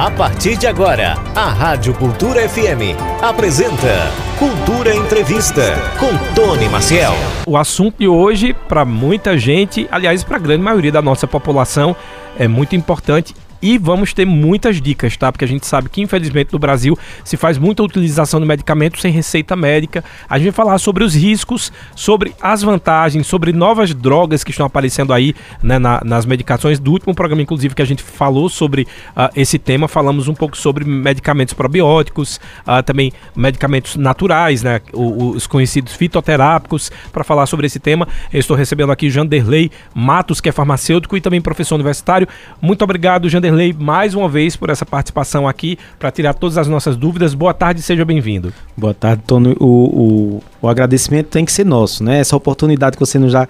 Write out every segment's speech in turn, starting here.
A partir de agora, a Rádio Cultura FM apresenta Cultura Entrevista com Tony Maciel. O assunto de hoje, para muita gente, aliás, para a grande maioria da nossa população, é muito importante e vamos ter muitas dicas, tá? Porque a gente sabe que, infelizmente, no Brasil se faz muita utilização de medicamentos sem receita médica. A gente vai falar sobre os riscos, sobre as vantagens, sobre novas drogas que estão aparecendo aí né, na, nas medicações. Do último programa, inclusive, que a gente falou sobre uh, esse tema, falamos um pouco sobre medicamentos probióticos, uh, também medicamentos naturais, né? Os conhecidos fitoterápicos. Para falar sobre esse tema, eu estou recebendo aqui Janderley Matos, que é farmacêutico e também professor universitário. Muito obrigado, Janderley Vanderlei, mais uma vez por essa participação aqui, para tirar todas as nossas dúvidas. Boa tarde, seja bem-vindo. Boa tarde, Tony. O, o, o agradecimento tem que ser nosso, né? Essa oportunidade que você nos dá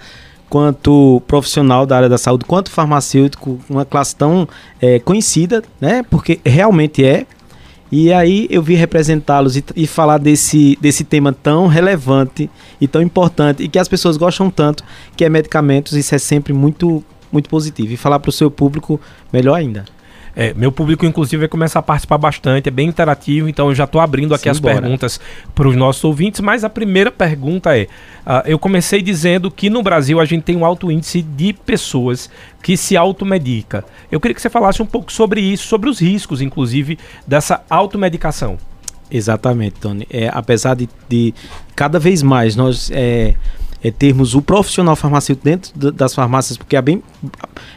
quanto profissional da área da saúde, quanto farmacêutico, uma classe tão é, conhecida, né? Porque realmente é. E aí eu vim representá-los e, e, falar desse, desse tema tão relevante e tão importante e que as pessoas gostam tanto, que é medicamentos. Isso é sempre muito muito positivo. E falar para o seu público, melhor ainda. É, meu público, inclusive, vai começar a participar bastante, é bem interativo, então eu já estou abrindo aqui Sim, as bora. perguntas para os nossos ouvintes. Mas a primeira pergunta é: uh, eu comecei dizendo que no Brasil a gente tem um alto índice de pessoas que se automedica. Eu queria que você falasse um pouco sobre isso, sobre os riscos, inclusive, dessa automedicação. Exatamente, Tony. É, apesar de, de cada vez mais nós. É, é, termos o profissional farmacêutico dentro das farmácias, porque é bem.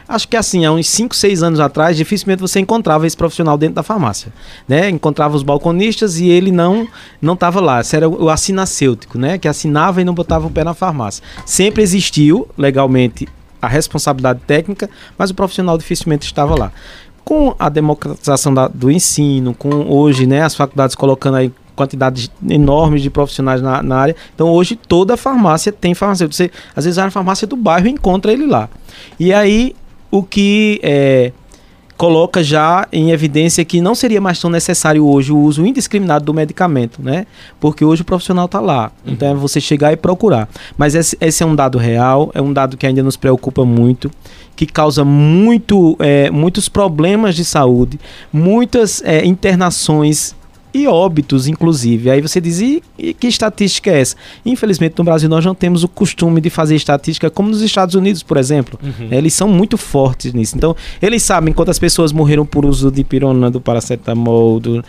Acho que assim, há uns 5, 6 anos atrás, dificilmente você encontrava esse profissional dentro da farmácia. Né? Encontrava os balconistas e ele não não estava lá. Esse era o, assinacêutico, né? Que assinava e não botava o pé na farmácia. Sempre existiu, legalmente, a responsabilidade técnica, mas o profissional dificilmente estava lá com a democratização da, do ensino, com hoje né, as faculdades colocando aí quantidades enormes de profissionais na, na, área. Então hoje toda farmácia tem farmacêutico. Você às vezes na farmácia do bairro encontra ele lá. E aí o que é, coloca já em evidência que não seria mais tão necessário hoje o uso indiscriminado do medicamento, né? Porque hoje o profissional está lá. Então é você chegar e procurar. Mas esse, esse, é um dado real, é um dado que ainda nos preocupa muito, que causa muito, é, muitos problemas de saúde, muitas é, internações e óbitos, inclusive. Aí você diz, e, e, que estatística é essa? Infelizmente, no Brasil, nós não temos o costume de fazer estatística como nos Estados Unidos, por exemplo. Uhum. Eles são muito fortes nisso. Então, eles sabem quantas pessoas morreram por uso de pirona, do paracetamol, do,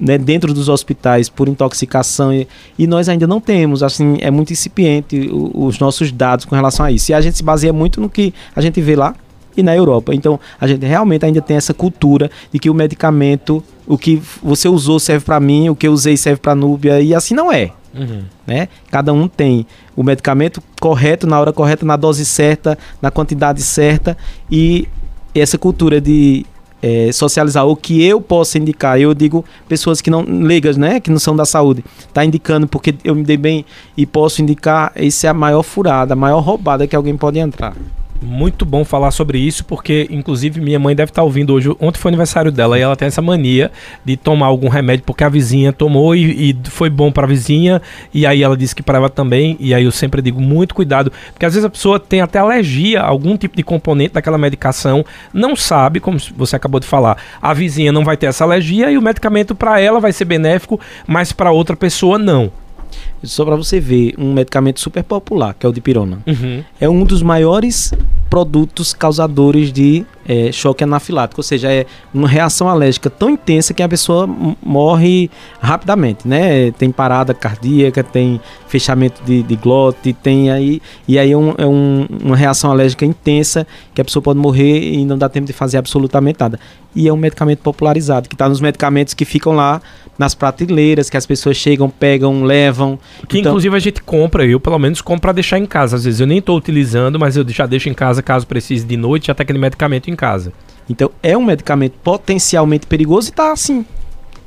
né, dentro dos hospitais por intoxicação e, e, nós ainda não temos, assim, é muito incipiente o, os nossos dados com relação a isso. E a gente se baseia muito no que a gente vê lá e na Europa. Então, a gente realmente ainda tem essa cultura de que o medicamento, o que você usou serve para mim, o que eu usei serve para Núbia, e assim não é. Uhum. Né? Cada um tem o medicamento correto, na hora correta, na dose certa, na quantidade certa, e essa cultura de é, socializar o que eu posso indicar. Eu digo pessoas que não leigas, né, que não são da saúde, tá indicando porque eu me dei bem e posso indicar. Isso é a maior furada, a maior roubada que alguém pode entrar. Muito bom falar sobre isso, porque inclusive minha mãe deve estar ouvindo hoje. Ontem foi aniversário dela e ela tem essa mania de tomar algum remédio porque a vizinha tomou e, e foi bom para a vizinha. E aí ela disse que para ela também. E aí eu sempre digo muito cuidado, porque às vezes a pessoa tem até alergia a algum tipo de componente daquela medicação, não sabe, como você acabou de falar. A vizinha não vai ter essa alergia e o medicamento para ela vai ser benéfico, mas para outra pessoa não. Só para você ver, um medicamento super popular, que é o dipirona. Uhum. É um dos maiores produtos causadores de é, choque anafilático, ou seja, é uma reação alérgica tão intensa que a pessoa morre rapidamente, né? Tem parada cardíaca, tem fechamento de, de glote, tem aí e aí é, um, é um, uma reação alérgica intensa que a pessoa pode morrer e não dá tempo de fazer absolutamente nada. E é um medicamento popularizado que está nos medicamentos que ficam lá nas prateleiras que as pessoas chegam, pegam, levam. Que então... inclusive a gente compra, eu pelo menos compro para deixar em casa. Às vezes eu nem estou utilizando, mas eu já deixo em casa caso precise de noite, até aquele medicamento em casa. Então é um medicamento potencialmente perigoso e está assim,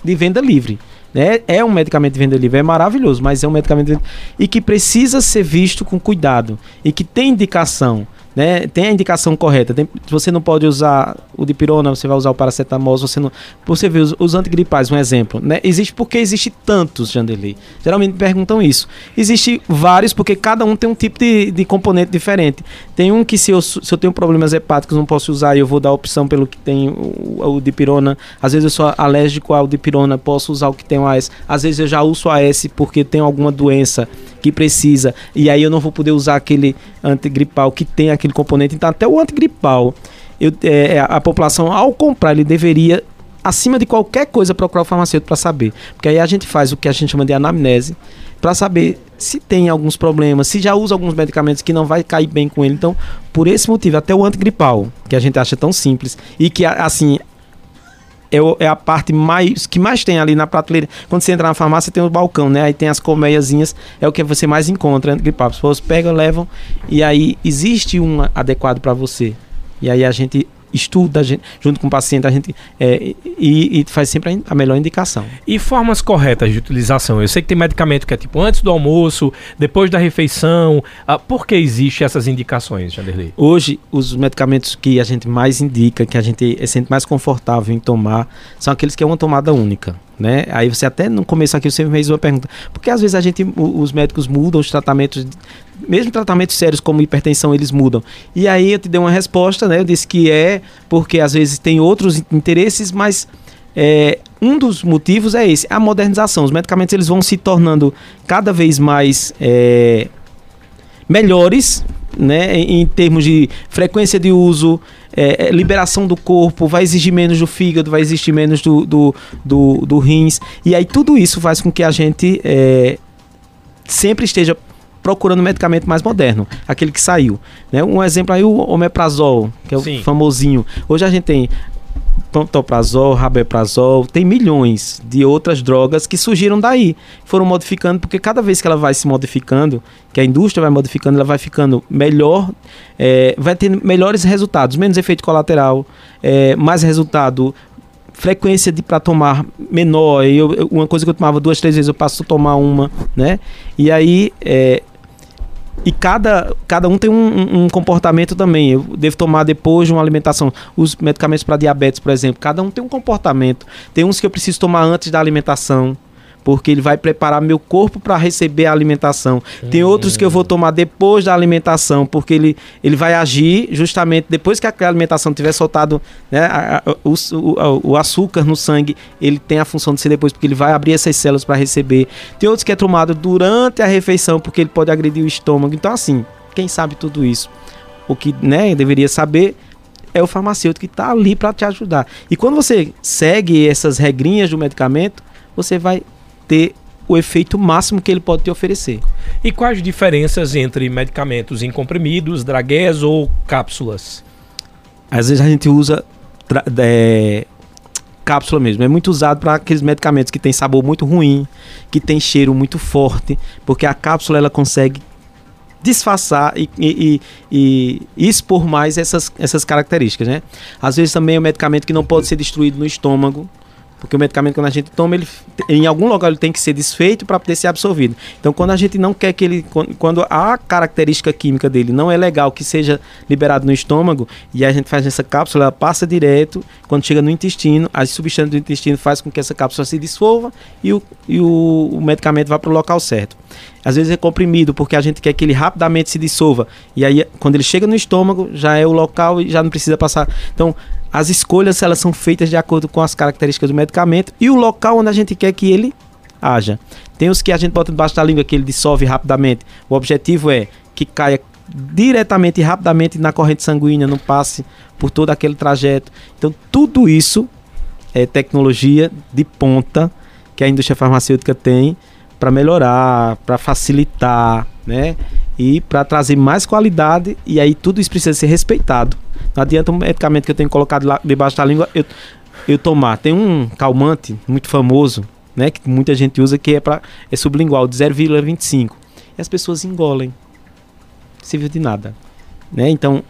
de venda livre. Né? É um medicamento de venda livre, é maravilhoso, mas é um medicamento de... e que precisa ser visto com cuidado e que tem indicação né? Tem a indicação correta. Tem, você não pode usar o dipirona, você vai usar o paracetamol, você não. Você vê os, os antigripais, um exemplo, né? Existe porque existe tantos, Janderley. Geralmente perguntam isso. Existe vários porque cada um tem um tipo de, de componente diferente. Tem um que se eu, se eu tenho problemas hepáticos não posso usar e eu vou dar opção pelo que tem o, o dipirona. Às vezes eu sou alérgico ao dipirona, posso usar o que tem o AS. Às vezes eu já uso o AS porque tem alguma doença que precisa e aí eu não vou poder usar aquele antigripal que tem aquele componente. Então, até o antigripal, eu, é, é, a população, ao comprar, ele deveria, acima de qualquer coisa, procurar o farmacêutico para saber. Porque aí a gente faz o que a gente chama de anamnese, para saber se tem alguns problemas, se já usa alguns medicamentos que não vai cair bem com ele. Então, por esse motivo, até o antigripal, que a gente acha tão simples e que, assim, é, é, a parte mais que mais tem ali na prateleira. Quando você entra na farmácia, tem o balcão, né? Aí tem as colmeiazinhas, é o que você mais encontra gripal. As pessoas pegam, levam e aí existe um adequado para você. E aí a gente estuda gente, junto com o paciente, a gente é, e, e, faz sempre a, melhor indicação. E formas corretas de utilização? Eu sei que tem medicamento que é tipo antes do almoço, depois da refeição. Ah, por que existem essas indicações, Janderley? Hoje, os medicamentos que a gente mais indica, que a gente é sente mais confortável em tomar, são aqueles que é uma tomada única. Né? Aí você até no começo aqui você fez uma pergunta, porque às vezes a gente, os médicos mudam os tratamentos mesmo tratamentos sérios como hipertensão, eles mudam. E aí eu te dei uma resposta, né? Eu disse que é porque às vezes tem outros interesses, mas é, um dos motivos é esse, a modernização. Os medicamentos eles vão se tornando cada vez mais é, melhores, né? Em, termos de frequência de uso, é, é, liberação do corpo, vai exigir menos do fígado, vai exigir menos do, do, do, do rins. E aí tudo isso faz com que a gente é, sempre esteja procurando medicamento mais moderno, aquele que saiu. Né? Um exemplo aí, o omeprazol, que é o Sim. famosinho. Hoje a gente tem pantoprazol, rabeprazol, tem milhões de outras drogas que surgiram daí, foram modificando, porque cada vez que ela vai se modificando, que a indústria vai modificando, ela vai ficando melhor, é, vai ter melhores resultados, menos efeito colateral, é, mais resultado, frequência de para tomar menor. Eu, uma coisa que eu tomava duas, três vezes, eu passo a tomar uma, né? E aí é, e cada, cada um tem um, um, comportamento também. Eu devo tomar depois de uma alimentação. Os medicamentos para diabetes, por exemplo, cada um tem um comportamento. Tem uns que eu preciso tomar antes da alimentação porque ele vai preparar meu corpo para receber a alimentação. Tem outros que eu vou tomar depois da alimentação, porque ele, ele vai agir justamente depois que a alimentação tiver soltado né, a, a, o, o, o, açúcar no sangue, ele tem a função de ser depois, porque ele vai abrir essas células para receber. Tem outros que é tomado durante a refeição, porque ele pode agredir o estômago. Então, assim, quem sabe tudo isso? O que né, deveria saber é o farmacêutico que está ali para te ajudar. E quando você segue essas regrinhas do medicamento, você vai ter o efeito máximo que ele pode te oferecer. E quais diferenças entre medicamentos em comprimidos, dragués ou cápsulas? Às vezes a gente usa é, cápsula mesmo. É muito usado para aqueles medicamentos que tem sabor muito ruim, que tem cheiro muito forte, porque a cápsula ela consegue disfarçar e, e, e, e, expor mais essas, essas características, né? Às vezes também é um medicamento que não pode ser destruído no estômago, porque o medicamento, quando a gente toma, ele, em algum lugar ele tem que ser desfeito para poder ser absorvido. Então, quando a gente não quer que ele. Quando a característica química dele não é legal que seja liberado no estômago, e a gente faz essa cápsula, ela passa direto, quando chega no intestino, as substâncias do intestino faz com que essa cápsula se dissolva e o, e o, o medicamento vá para o local certo. Às vezes é comprimido, porque a gente quer que ele rapidamente se dissolva. E aí, quando ele chega no estômago, já é o local e já não precisa passar. Então, as escolhas elas são feitas de acordo com as características do medicamento e o local onde a gente quer que ele haja. Tem os que a gente bota debaixo da língua que ele dissolve rapidamente. O objetivo é que caia diretamente e rapidamente na corrente sanguínea, não passe por todo aquele trajeto. Então, tudo isso é tecnologia de ponta que a indústria farmacêutica tem para melhorar, para facilitar, né? E para trazer mais qualidade e aí tudo isso precisa ser respeitado. Não adianta um medicamento que eu tenho colocado lá debaixo da língua eu, eu tomar. Tem um calmante muito famoso, né, que muita gente usa que é para é sublingual de 0,25. E as pessoas engolem. Serviu de nada, né? Então,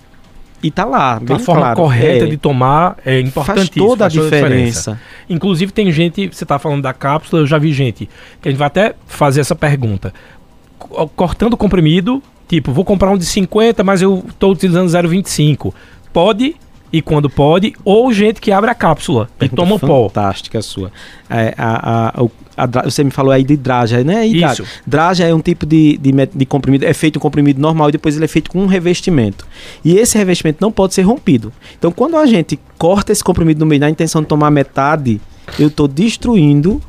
e tá lá, bem a forma claro. correta é, de tomar é importante. Faz toda a diferença. diferença. Inclusive tem gente, você está falando da cápsula, eu já vi gente que a gente vai até fazer essa pergunta. Cortando o comprimido, Tipo, vou comprar um de 50, mas eu estou utilizando 0,25. Pode e quando pode, ou gente que abre a cápsula Pergunta e toma pó. Fantástica a sua. É, a, a, a, a, você me falou aí de draja, né? E Isso. Draja é um tipo de, de, de, comprimido, é feito um comprimido normal e depois ele é feito com um revestimento. E esse revestimento não pode ser rompido. Então, quando a gente corta esse comprimido no meio na intenção de tomar metade, eu estou destruindo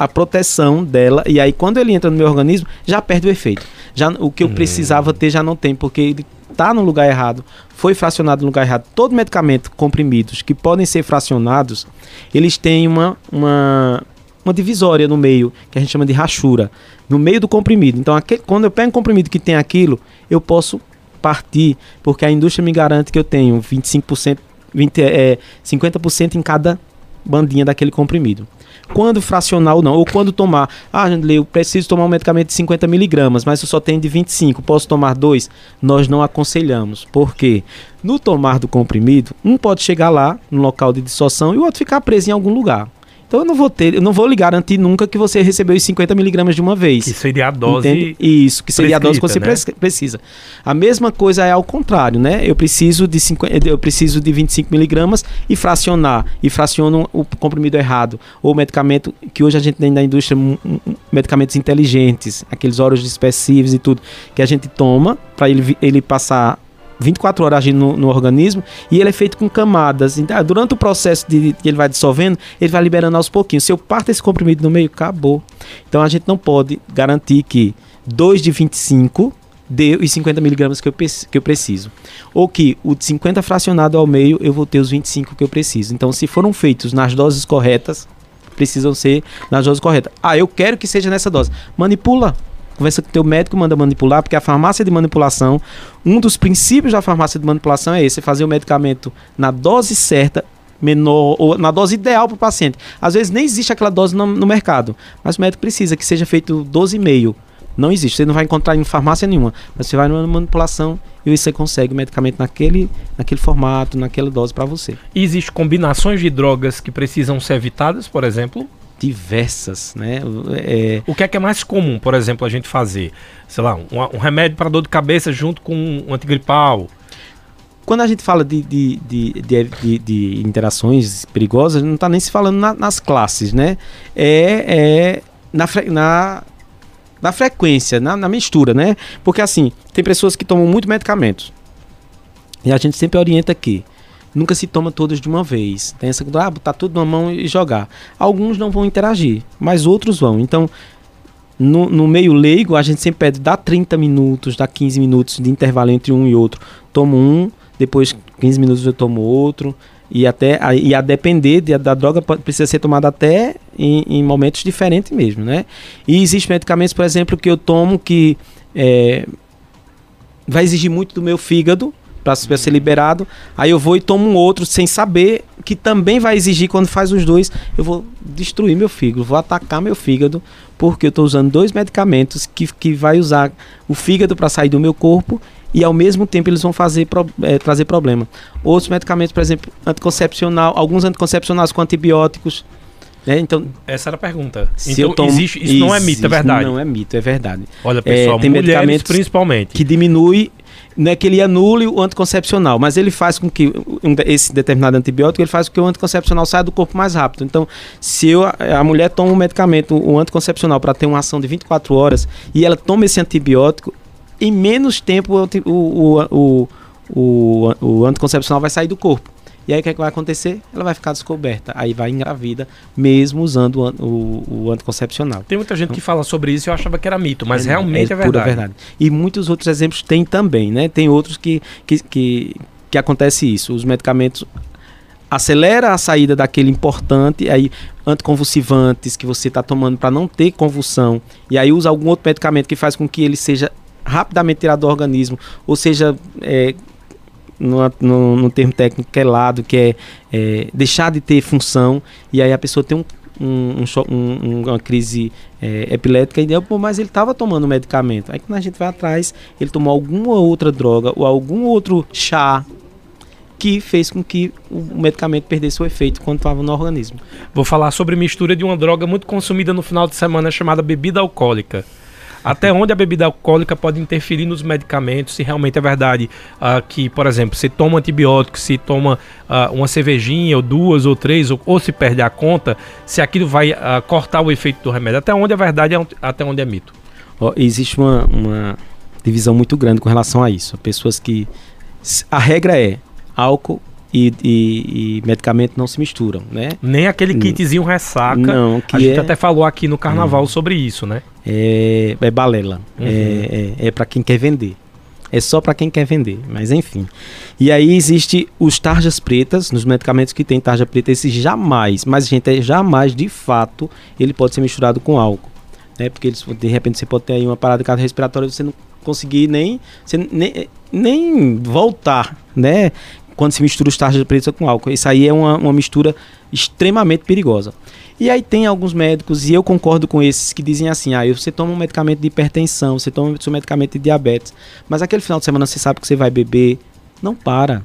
a proteção dela e aí quando ele entra no meu organismo já perde o efeito. Já o que eu hum. precisava ter já não tem porque ele está no lugar errado, foi fracionado no lugar errado. Todo medicamento comprimidos que podem ser fracionados, eles têm uma, uma, uma divisória no meio, que a gente chama de rachura, no meio do comprimido. Então, aquele, quando eu pego um comprimido que tem aquilo, eu posso partir, porque a indústria me garante que eu tenho 25%, 20, é, 50% em cada bandinha daquele comprimido quando fracionar ou não, ou quando tomar. Ah, eu preciso tomar um medicamento de 50 miligramas, mas eu só tenho de 25, posso tomar dois? Nós não aconselhamos. Por quê? No tomar do comprimido, um pode chegar lá no local de dissorção e o outro ficar preso em algum lugar. Então eu não vou ter, eu não vou lhe garantir nunca que você recebeu os 50 miligramas de uma vez. Que seria a dose. Entende? Isso, que seria a dose que você né? precisa. A mesma coisa é ao contrário, né? Eu preciso de 50, eu preciso de 25 miligramas e fracionar e fraciono o comprimido errado ou o medicamento que hoje a gente tem na indústria medicamentos inteligentes, aqueles óleos dispersivos e tudo que a gente toma para ele ele passar 24 horas agindo no, no, organismo e ele é feito com camadas. Então, durante o processo de, que ele vai dissolvendo, ele vai liberando aos pouquinhos. Se eu parto esse comprimido no meio, acabou. Então a gente não pode garantir que 2 de 25 dê os 50 miligramas que eu, que eu preciso. Ou que o de 50 fracionado ao meio, eu vou ter os 25 que eu preciso. Então, se foram feitos nas doses corretas, precisam ser nas doses corretas. Ah, eu quero que seja nessa dose. Manipula conversa com o teu médico, manda manipular, porque a farmácia de manipulação, um dos princípios da farmácia de manipulação é esse, fazer o medicamento na dose certa, menor, ou na dose ideal para o paciente. Às vezes nem existe aquela dose no, no mercado, mas o médico precisa que seja feito 12,5. Não existe, você não vai encontrar em farmácia nenhuma, mas você vai numa manipulação e você consegue o medicamento naquele, naquele formato, naquela dose para você. E existe combinações de drogas que precisam ser evitadas, por exemplo? Diversas, né? É... O que é que é mais comum, por exemplo, a gente fazer? Sei lá, um, um remédio para dor de cabeça junto com um antigripal. Quando a gente fala de, de, de, de, de interações perigosas, não está nem se falando na, nas classes, né? É, é na, na, na frequência, na, na mistura, né? Porque assim, tem pessoas que tomam muito medicamentos. E a gente sempre orienta que nunca se toma todos de uma vez. Tem essa ah, botar tudo na mão e jogar. Alguns não vão interagir, mas outros vão. Então, no, no meio leigo, a gente sempre pede dá 30 minutos, dá 15 minutos de intervalo entre um e outro. Tomo um, depois 15 minutos eu tomo outro. E até e a depender de, da droga precisa ser tomada até em, em, momentos diferentes mesmo, né? E existem medicamentos, por exemplo, que eu tomo que é, vai exigir muito do meu fígado para ser liberado. Aí eu vou e tomo um outro sem saber que também vai exigir quando faz os dois, eu vou destruir meu fígado, vou atacar meu fígado, porque eu estou usando dois medicamentos que, que vai usar o fígado para sair do meu corpo e ao mesmo tempo eles vão fazer é, trazer problema. Outros medicamentos, por exemplo, anticoncepcional, alguns anticoncepcionais com antibióticos. Né? Então, Essa era a pergunta. Então, tomo, existe, isso, isso, não é mito, é verdade. Não é mito, é verdade. Olha, pessoal, é, tem medicamentos principalmente que diminui não é que ele anule o anticoncepcional, mas ele faz com que um, esse determinado antibiótico ele faz com que o anticoncepcional saia do corpo mais rápido. Então, se eu, a mulher toma um medicamento, um anticoncepcional, para ter uma ação de 24 horas e ela toma esse antibiótico, em menos tempo o, o, o, o, o anticoncepcional vai sair do corpo. E aí o que, é que vai acontecer? Ela vai ficar descoberta. Aí vai engravida, mesmo usando o, o, o anticoncepcional. Tem muita gente então, que fala sobre isso e eu achava que era mito, mas é, realmente é, é verdade. verdade. E muitos outros exemplos tem também, né? Tem outros que, que, que, que acontece isso. Os medicamentos acelera a saída daquele importante, aí anticonvulsivantes que você está tomando para não ter convulsão, e aí usa algum outro medicamento que faz com que ele seja rapidamente tirado do organismo, ou seja, é, no, no, no termo técnico que é lado, que é, é, deixar de ter função, e aí a pessoa tem um, um, um, uma crise é, epilética, e mas ele estava tomando medicamento. Aí quando a gente vai atrás, ele tomou alguma outra droga ou algum outro chá que fez com que o medicamento perdesse o efeito quando estava no organismo. Vou falar sobre mistura de uma droga muito consumida no final de semana chamada bebida alcoólica. Até onde a bebida alcoólica pode interferir nos medicamentos, se realmente é verdade uh, que, por exemplo, se toma antibiótico, se toma uh, uma cervejinha, ou duas, ou três, ou, ou se perde a conta, se aquilo vai uh, cortar o efeito do remédio. Até onde é verdade, até onde é mito. Oh, existe uma, uma divisão muito grande com relação a isso. Pessoas que. A regra é álcool e, e, e, medicamento não se misturam, né? Nem aquele kitzinho ressaca. Não, que a gente é... até falou aqui no carnaval hum. sobre isso, né? É, é balela. Uhum. É, é, é para quem quer vender. É só para quem quer vender, mas enfim. E aí existe os tarjas pretas, nos medicamentos que tem tarja preta, esse jamais, mas gente, é jamais de fato ele pode ser misturado com álcool, né? Porque eles, de repente você pode ter aí uma parada cardiorrespiratória e você não conseguir nem, nem nem voltar, né? Quando se mistura os tarjas pretas com álcool. Isso aí é uma, uma mistura extremamente perigosa. E aí tem alguns médicos, e eu concordo com esses, que dizem assim, ah, você toma um medicamento de hipertensão, você toma um medicamento de diabetes, mas aquele final de semana você sabe que você vai beber, não para.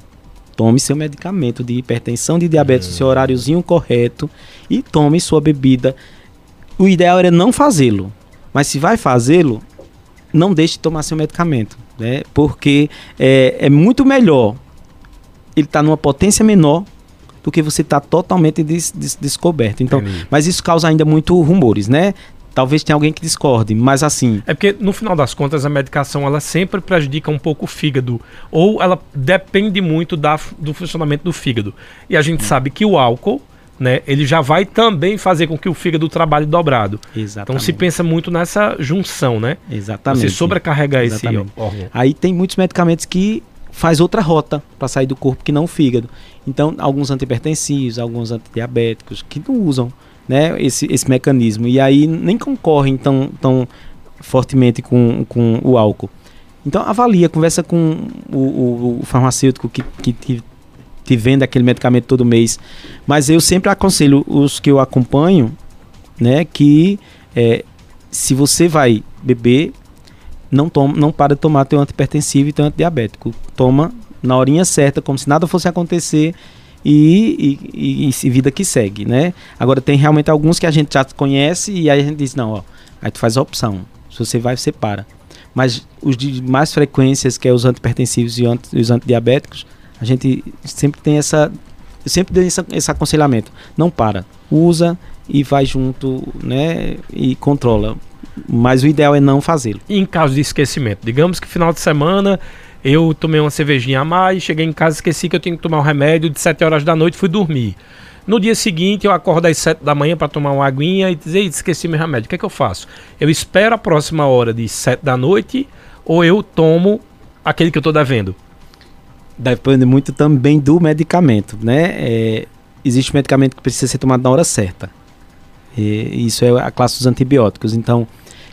Tome seu medicamento de hipertensão, de diabetes, hum. seu horáriozinho correto, e tome sua bebida. O ideal era não fazê-lo, mas se vai fazê-lo, não deixe de tomar seu medicamento, né? Porque é, é muito melhor ele está numa potência menor do que você está totalmente des, des, descoberto. Então, mas isso causa ainda muito rumores, né? Talvez tenha alguém que discorde, mas assim. É porque no final das contas a medicação ela sempre prejudica um pouco o fígado ou ela depende muito da, do funcionamento do fígado. E a gente hum. sabe que o álcool né, ele já vai também fazer com que o fígado trabalhe dobrado. Exatamente. Então se pensa muito nessa junção, né? Exatamente. Você sobrecarregar Exatamente. esse órgão. Aí tem muitos medicamentos que faz outra rota para sair do corpo que não o fígado. Então, alguns antipertensivos, alguns antidiabéticos que não usam né, esse, esse mecanismo. E aí nem concorrem tão, tão fortemente com, com o álcool. Então, avalia, conversa com o, o, o farmacêutico que, que te, te vende aquele medicamento todo mês. Mas eu sempre aconselho os que eu acompanho né, que é, se você vai beber, não, toma, não para de tomar teu antipertensivo e teu antidiabético. Toma na horinha certa, como se nada fosse acontecer e, e, e, e, vida que segue, né? Agora tem realmente alguns que a gente já conhece e aí a gente diz, não, ó, aí tu faz a opção. Se você vai, você para. Mas os de mais frequências, que é os antipertensivos e os antidiabéticos, a gente sempre tem essa. Sempre dei esse aconselhamento. Não para. Usa e vai junto, né? E controla mas o ideal é não fazê-lo. em caso de esquecimento? Digamos que final de semana eu tomei uma cervejinha a mais, cheguei em casa, esqueci que eu tinha que tomar um remédio de 7 horas da noite, fui dormir. No dia seguinte, eu acordo às 7 da manhã para tomar uma aguinha e dizer, esqueci meu remédio. O que é que eu faço? Eu espero a próxima hora de 7 da noite ou eu tomo aquele que eu estou devendo? Depende muito também do medicamento, né? É, existe medicamento que precisa ser tomado na hora certa. E isso é a classe dos antibióticos. Então,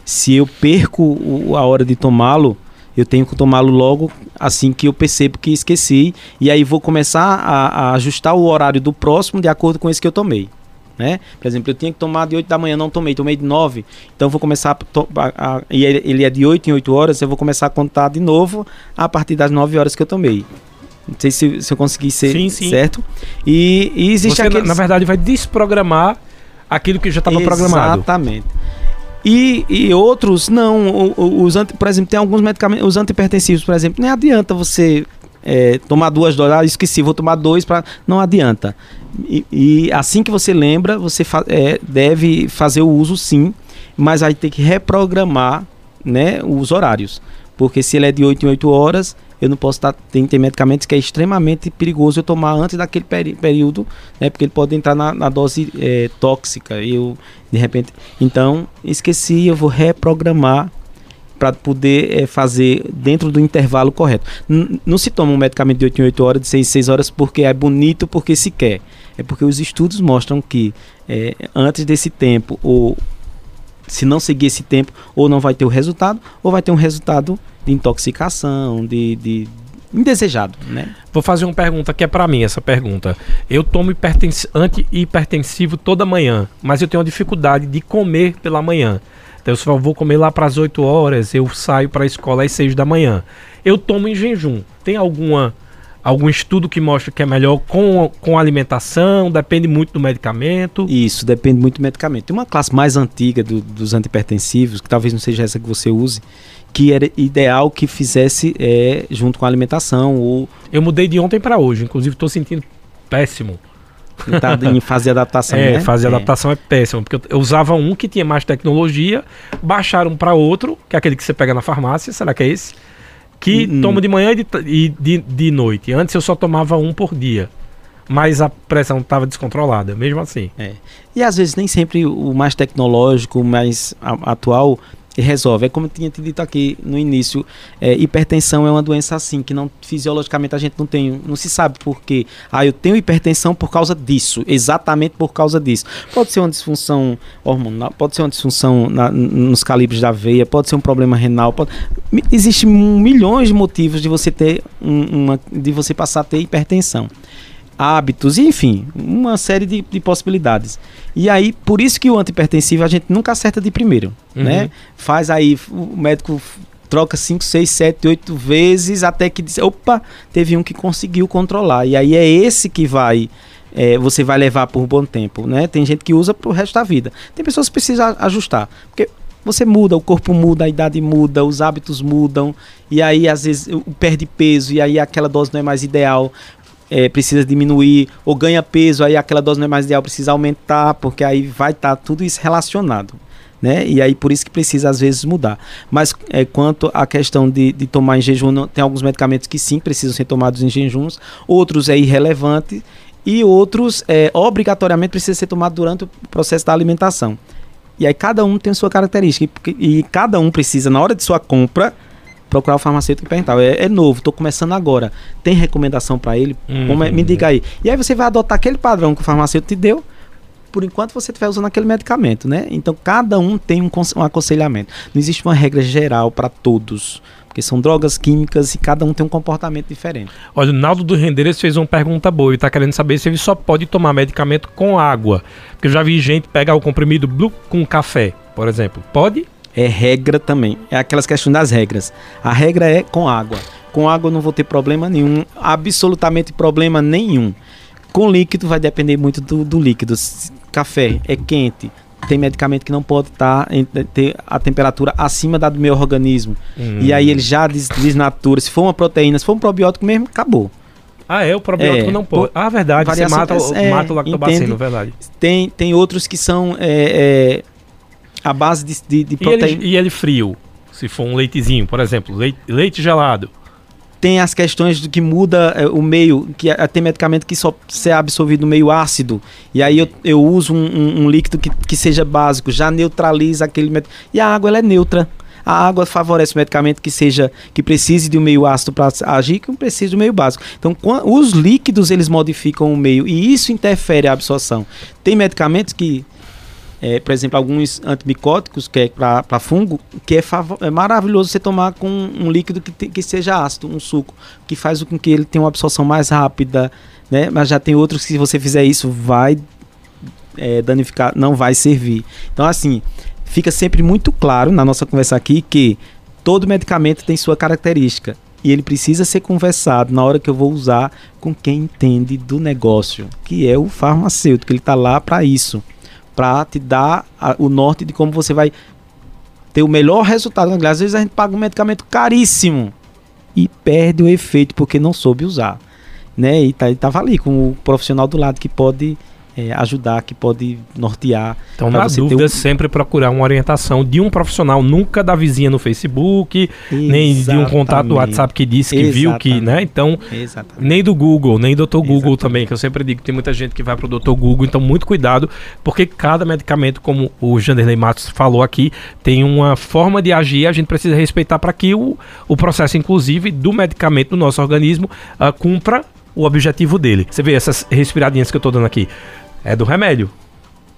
se eu perco a hora de tomá-lo, eu tenho que tomá-lo logo assim que eu percebo que esqueci. E aí vou começar a, a, ajustar o horário do próximo de acordo com esse que eu tomei. Né? Por exemplo, eu tinha que tomar de 8 da manhã, não tomei, tomei de 9. Então vou começar a, a, e ele é de 8 em 8 horas, eu vou começar a contar de novo a partir das 9 horas que eu tomei. Não sei se, se eu consegui ser sim, sim. certo. E, e existe Você, aqueles... na verdade, vai desprogramar aquilo que já estava programado. Exatamente. E, e outros não. Os por exemplo, tem alguns medicamentos, os antipertensivos, por exemplo, nem adianta você é, tomar duas doses. Ah, esqueci, vou tomar dois para. Não adianta. E, e, assim que você lembra, você fa é, deve fazer o uso sim, mas aí tem que reprogramar né, os horários. Porque se ele é de 8 em 8 horas, eu não posso estar. Tem, tem medicamentos que é extremamente perigoso eu tomar antes daquele período, né? Porque ele pode entrar na, na dose é, tóxica. Eu, de repente. Então, esqueci, eu vou reprogramar para poder é, fazer dentro do intervalo correto. N não se toma um medicamento de 8 em 8 horas, de 6 em 6 horas, porque é bonito, porque se quer. É porque os estudos mostram que é, antes desse tempo, ou se não seguir esse tempo, ou não vai ter o resultado, ou vai ter um resultado de intoxicação, de, de indesejado, né? Vou fazer uma pergunta que é para mim essa pergunta. Eu tomo anti-hipertensivo toda manhã, mas eu tenho uma dificuldade de comer pela manhã. Então eu só vou comer lá para as 8 horas, eu saio para a escola às 6 da manhã. Eu tomo em jejum. Tem alguma algum estudo que mostra que é melhor com, com alimentação? Depende muito do medicamento? Isso, depende muito do medicamento. Tem uma classe mais antiga do, dos antipertensivos, que talvez não seja essa que você use, que era ideal que fizesse é, junto com a alimentação. Ou... Eu mudei de ontem para hoje, inclusive estou sentindo péssimo. Tá em fase de adaptação, é, né? fase de é. adaptação é péssimo, porque eu, eu, usava um que tinha mais tecnologia, baixaram para outro, que é aquele que você pega na farmácia, será que é esse? Que hum. tomo de manhã e de, e de, de noite. Antes eu só tomava um por dia mas a pressão estava descontrolada, mesmo assim. É. E às vezes nem sempre o mais tecnológico, o mais atual resolve. É como eu tinha te dito aqui no início, é, hipertensão é uma doença assim, que não fisiologicamente a gente não tem, não se sabe por quê. Ah, eu tenho hipertensão por causa disso, exatamente por causa disso. Pode ser uma disfunção hormonal, pode ser uma disfunção na, nos calibres da veia, pode ser um problema renal, pode... Existem milhões de motivos de você ter um, uma, de você passar a ter hipertensão hábitos, enfim, uma série de, de, possibilidades. E aí, por isso que o antipertensivo a gente nunca acerta de primeiro, uhum. né? Faz aí, o médico troca 5, 6, 7, 8 vezes até que diz, opa, teve um que conseguiu controlar. E aí é esse que vai, é, você vai levar por um bom tempo, né? Tem gente que usa pro resto da vida. Tem pessoas que precisam ajustar, porque você muda, o corpo muda, a idade muda, os hábitos mudam, e aí às vezes perde peso, e aí aquela dose não é mais ideal é, precisa diminuir, ou ganha peso, aí aquela dose não é mais ideal, precisa aumentar, porque aí vai estar tá tudo isso relacionado. Né? E aí por isso que precisa às vezes mudar. Mas é, quanto à questão de, de tomar em jejum, não, tem alguns medicamentos que sim precisam ser tomados em jejuns, outros é irrelevante e outros é, obrigatoriamente precisa ser tomado durante o processo da alimentação. E aí cada um tem sua característica e, e cada um precisa na hora de sua compra procurar o farmacêutico e perguntar. É, é novo, estou começando agora. Tem recomendação para ele? Uhum. É, me diga aí. E aí você vai adotar aquele padrão que o farmacêutico te deu por enquanto você estiver usando aquele medicamento, né? Então cada um tem um, um aconselhamento. Não existe uma regra geral para todos. Porque são drogas químicas e cada um tem um comportamento diferente. Olha, o Naldo do Renderes fez uma pergunta boa e está querendo saber se ele só pode tomar medicamento com água. Porque eu já vi gente pegar o comprimido Blue com café, por exemplo. Pode? É regra também. É aquelas questões das regras. A regra é com água. Com água eu não vou ter problema nenhum, absolutamente problema nenhum. Com líquido vai depender muito do, do líquido. Café é quente, tem medicamento que não pode estar tá, ter a temperatura acima da do meu organismo. Hum. E aí ele já des, desnatura. Se for uma proteína, se for um probiótico mesmo, acabou. Ah, é? O probiótico é, não pode. Ah, verdade. Você mata, é, mata o lactobacilo, entende? verdade. Tem, tem outros que são é, é a base de, de, de proteína. E ele, e ele, frio? Se for um leitezinho, por exemplo, leite, leite gelado. Tem as questões do que muda é, o meio, que é, tem medicamento que só é absorvido no meio ácido. E aí eu, eu uso um, um, um, líquido que, que seja básico, já neutraliza aquele medicamento. E a água ela é neutra. A água favorece o medicamento que seja que precise de um meio ácido para agir, que não precise do meio básico. Então, os líquidos eles modificam o meio e isso interfere a absorção. Tem medicamentos que é, por exemplo, alguns antimicóticos, que é para fungo, que é, é, maravilhoso você tomar com um líquido que, te, que seja ácido, um suco, que faz com que ele tenha uma absorção mais rápida, né? Mas já tem outros que se você fizer isso, vai é, danificar, não vai servir. Então, assim, fica sempre muito claro na nossa conversa aqui que todo medicamento tem sua característica e ele precisa ser conversado na hora que eu vou usar com quem entende do negócio, que é o farmacêutico, ele está lá para isso para te dar a, o norte de como você vai ter o melhor resultado. Às vezes a gente paga um medicamento caríssimo e perde o efeito porque não soube usar. Né? E tá, tava ali com o profissional do lado que pode é, ajudar, que pode nortear. Então, na dúvida, um... sempre procurar uma orientação de um profissional, nunca da vizinha no Facebook, Exatamente. nem de um contato do WhatsApp que disse que Exatamente. viu que, né? Então, Exatamente. nem do Google, nem do Dr. Google também, que eu sempre digo que tem muita gente que vai pro Dr. Google, então muito cuidado, porque cada medicamento, como o Janderley Matos falou aqui, tem uma forma de agir, a gente precisa respeitar para que o, o processo, inclusive, do medicamento no nosso organismo uh, cumpra o objetivo dele. Você vê essas respiradinhas que eu tô dando aqui é do remédio.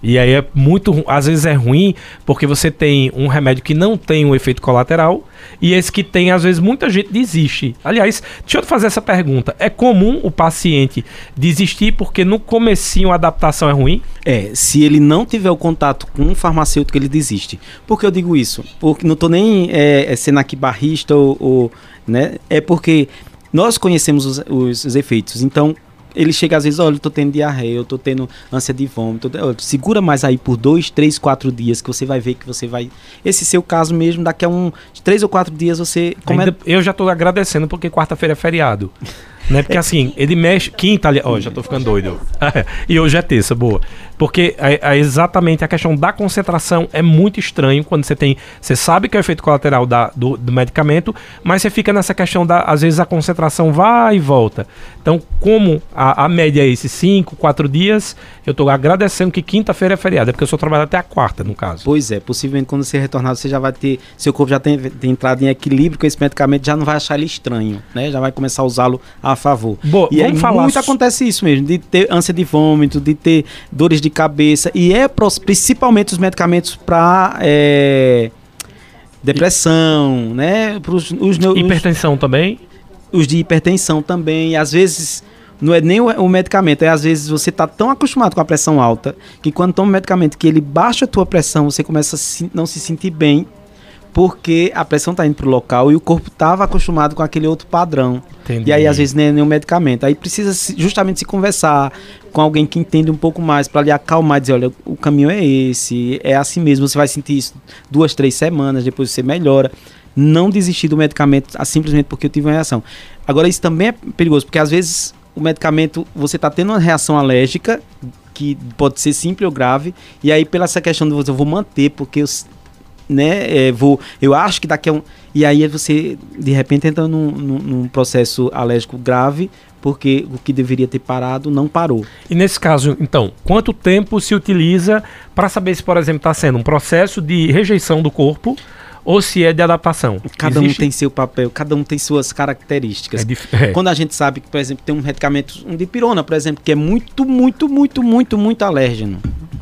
E aí é muito, às vezes é ruim, porque você tem um remédio que não tem um efeito colateral e esse que tem, às vezes muita gente desiste. Aliás, deixa eu fazer essa pergunta. É comum o paciente desistir porque no comecinho a adaptação é ruim? É, se ele não tiver o contato com um farmacêutico, ele desiste. Por que eu digo isso? Porque não tô nem é, é sendo aqui barrista ou, ou né? É porque nós conhecemos os, os, os efeitos. Então, ele chega às vezes, olha, eu tô tendo diarreia, eu tô tendo ânsia de vômito. Olha, segura mais aí por dois, três, quatro dias que você vai ver que você vai. Esse seu caso mesmo, daqui a um três ou quatro dias você. Ainda, eu já tô agradecendo porque quarta-feira é feriado. Né? Porque assim, ele mexe. Quinta, ó, oh, já tô ficando doido. e hoje é terça, boa. Porque é, é, exatamente a questão da concentração é muito estranho quando você tem. Você sabe que é o efeito colateral da, do, do, medicamento, mas você fica nessa questão da. Às vezes a concentração vai e volta. Então, como a, a média é esses 5, 4 dias, eu estou agradecendo que quinta-feira é feriado, é porque eu só trabalho até a quarta, no caso. Pois é, possivelmente quando você retornar, você já vai ter. Seu corpo já tem, tem entrado em equilíbrio com esse medicamento, já não vai achar ele estranho, né? Já vai começar a usá-lo favor. Boa, e vamos falar. Muito acontece isso mesmo, de ter ânsia de vômito, de ter dores de cabeça, e é principalmente os medicamentos para. É, depressão, né? Pros, os, os, Hipertensão também? Os de hipertensão também. Às vezes não é nem o, o, medicamento, é às vezes você tá tão acostumado com a pressão alta que quando toma um medicamento que ele baixa a tua pressão, você começa a se, não se sentir bem porque a pressão tá indo pro local e o corpo tava acostumado com aquele outro padrão. Entendi. E aí às vezes nem é nenhum medicamento. Aí precisa justamente se conversar com alguém que entende um pouco mais para lhe acalmar, dizer, olha, o caminho é esse, é assim mesmo, você vai sentir isso duas, três semanas, depois você melhora. Não desistir do medicamento simplesmente porque eu tive uma reação. Agora, isso também é perigoso, porque às vezes o medicamento, você está tendo uma reação alérgica, que pode ser simples ou grave, e aí pela essa questão de você, eu vou manter, porque eu, né, é, vou, eu acho que daqui a um... E aí você, de repente, entra num, num, num processo alérgico grave, porque o que deveria ter parado não parou. E nesse caso, então, quanto tempo se utiliza para saber se, por exemplo, está sendo um processo de rejeição do corpo ou se é de adaptação. Cada Existe? um tem seu papel, cada um tem suas características. É é. Quando a gente sabe que, por exemplo, tem um medicamento, um dipirona, por exemplo, que é muito, muito, muito, muito, muito alérgeno,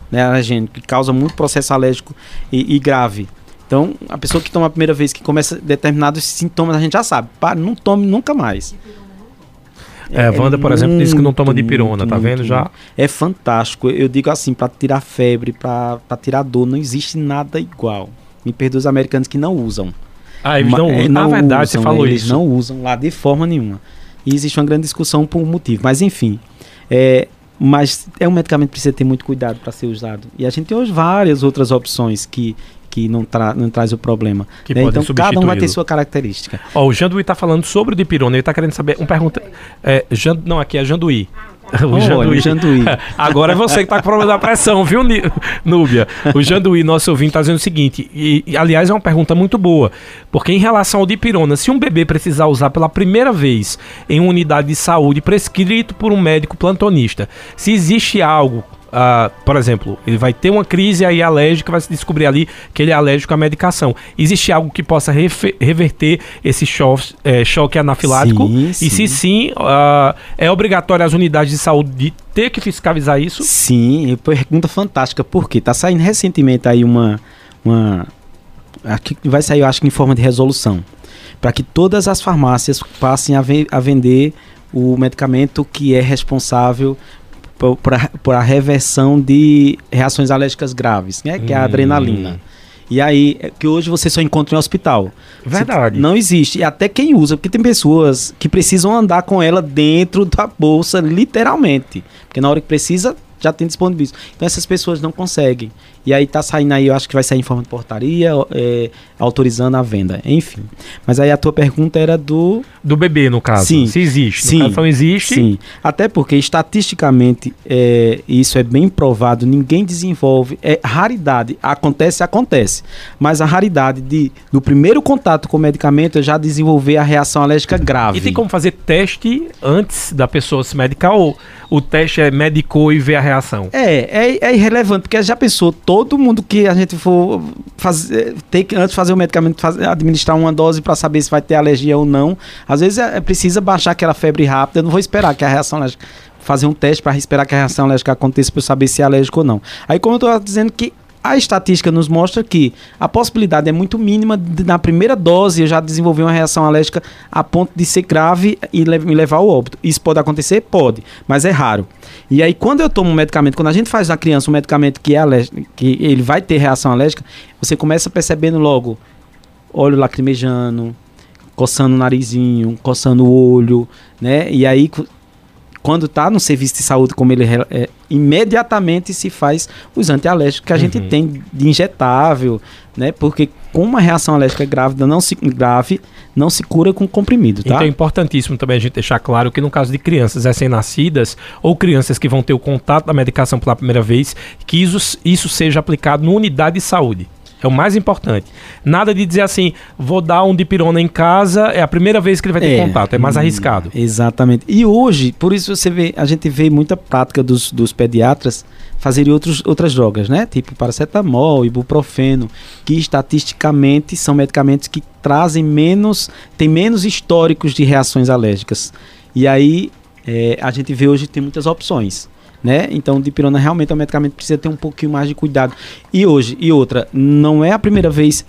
né, alérgeno, que causa muito processo alérgico e, e grave. Então, a pessoa que toma a primeira vez, que começa determinados sintomas, a gente já sabe. Para, não tome nunca mais. É, a Wanda, por exemplo, disse que não toma dipirona, tá vendo já? É fantástico. Eu digo assim, para tirar febre, para tirar dor, não existe nada igual. Me perdoe os americanos que não usam. Ah, eles não, usam. Na verdade, usam, você falou eles isso. não usam lá de forma nenhuma. E existe uma grande discussão por um motivo. Mas enfim, é, mas é um medicamento que precisa ter muito cuidado para ser usado. E a gente tem hoje várias outras opções que, que não, tra não traz o problema. Né? Então cada um vai ter sua característica. Ó, o Janduí está falando sobre o dipirona, ele está querendo saber, uma pergunta, é, Jand, não, aqui é Janduí. O oh, Janduí. Janduí. Agora é você que está com problema da pressão, viu, Núbia? O Janduí, nosso ouvinte, está dizendo o seguinte, e, e, aliás é uma pergunta muito boa, porque em relação ao dipirona, se um bebê precisar usar pela primeira vez em uma unidade de saúde prescrito por um médico plantonista, se existe algo Uh, por exemplo, ele vai ter uma crise aí alérgica, vai se descobrir ali que ele é alérgico à medicação. Existe algo que possa reverter esse choque, é, choque anafilático? Sim, e sim. se sim, uh, é obrigatório as unidades de saúde ter que fiscalizar isso? Sim, pergunta fantástica. Por quê? Tá saindo recentemente aí uma. uma aqui vai sair, eu acho que em forma de resolução. Para que todas as farmácias passem a, ve a vender o medicamento que é responsável por, a reversão de reações alérgicas graves, né? Que é a adrenalina. Hum. E aí, é que hoje você só encontra em hospital. Verdade. Não existe. E até quem usa, porque tem pessoas que precisam andar com ela dentro da bolsa, literalmente. Porque na hora que precisa, já tem disponível. Então essas pessoas não conseguem. E aí tá saindo aí, eu acho que vai sair em forma de portaria, é, autorizando a venda. Enfim. Mas aí a tua pergunta era do. Do bebê, no caso. Sim. Se existe. Sim. No existe. Sim. Até porque, estatisticamente, é, isso é bem provado, ninguém desenvolve. É raridade. Acontece, acontece. Mas a raridade de, do primeiro contato com o medicamento é já desenvolver a reação alérgica grave. E tem como fazer teste antes da pessoa se medicar ou o teste é medicou e vê a reação? É, é, é irrelevante, porque já pensou todo mundo que a gente for fazer, ter que, antes fazer o medicamento, fazer, administrar uma dose para saber se vai ter alergia ou não. Às vezes é, é, precisa baixar aquela febre rápida. Eu não vou esperar que a reação alérgica fazer um teste para esperar que a reação alérgica aconteça para eu saber se é alérgico ou não. Aí, como eu estou dizendo que a estatística nos mostra que a possibilidade é muito mínima de, na primeira dose eu já desenvolver uma reação alérgica a ponto de ser grave e le me levar ao óbito. Isso pode acontecer? Pode, mas é raro. E aí, quando eu tomo um medicamento, quando a gente faz na criança um medicamento que é que ele vai ter reação alérgica, você começa percebendo logo olho lacrimejando, coçando o narizinho, coçando o olho, né? E aí quando está no serviço de saúde, como ele é, imediatamente se faz os antialérgicos que a uhum. gente tem de injetável, né? Porque com uma reação alérgica grávida não se grave, não se cura com comprimido, tá? Então é importantíssimo também a gente deixar claro que no caso de crianças recém-nascidas ou crianças que vão ter o contato da medicação pela primeira vez, que isso, isso seja aplicado numa unidade de saúde. É o mais importante. Nada de dizer assim, vou dar um dipirona em casa, é a primeira vez que ele vai ter é, contato, é mais hum, arriscado. Exatamente. E hoje, por isso você vê, a gente vê muita prática dos, dos pediatras fazerem outros, outras drogas, né? Tipo paracetamol, ibuprofeno, que estatisticamente são medicamentos que trazem menos, tem menos históricos de reações alérgicas. E aí é, a gente vê hoje tem muitas opções né? Então, o dipirona realmente é um medicamento que precisa ter um pouquinho mais de cuidado. E hoje, e outra, não é a primeira vez.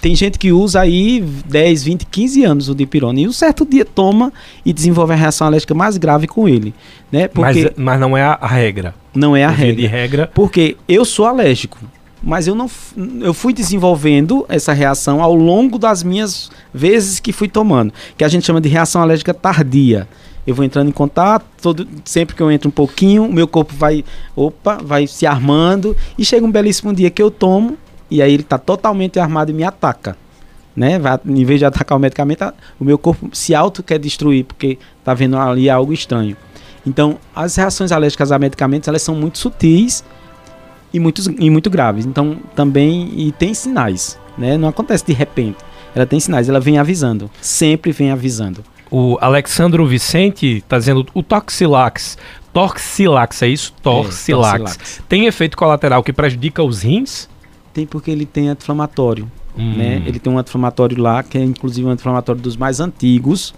Tem gente que usa aí 10, 20, 15 anos o dipirona e um certo dia toma e desenvolve a reação alérgica mais grave com ele, né? Porque mas, mas não é a regra. Não é a regra. De regra. Porque eu sou alérgico mas eu não eu fui desenvolvendo essa reação ao longo das minhas vezes que fui tomando, que a gente chama de reação alérgica tardia eu vou entrando em contato, todo, sempre que eu entro um pouquinho, o meu corpo vai, opa, vai se armando e chega um belíssimo dia que eu tomo e aí ele está totalmente armado e me ataca. Né? Vai, em vez de atacar o medicamento, o meu corpo se auto quer destruir porque está vendo ali algo estranho. Então, as reações alérgicas a medicamentos, elas são muito sutis e muito, e muito graves. Então, também e tem sinais, né? Não acontece de repente. Ela tem sinais, ela vem avisando, sempre vem avisando. O Alexandro Vicente está dizendo o Toxilax. Torxilax, é isso? Torxilax. É, Tem efeito colateral que prejudica os rins? Tem porque ele tem anti-inflamatório. Hum. Né? Ele tem um anti-inflamatório lá, que é inclusive um anti-inflamatório dos mais antigos,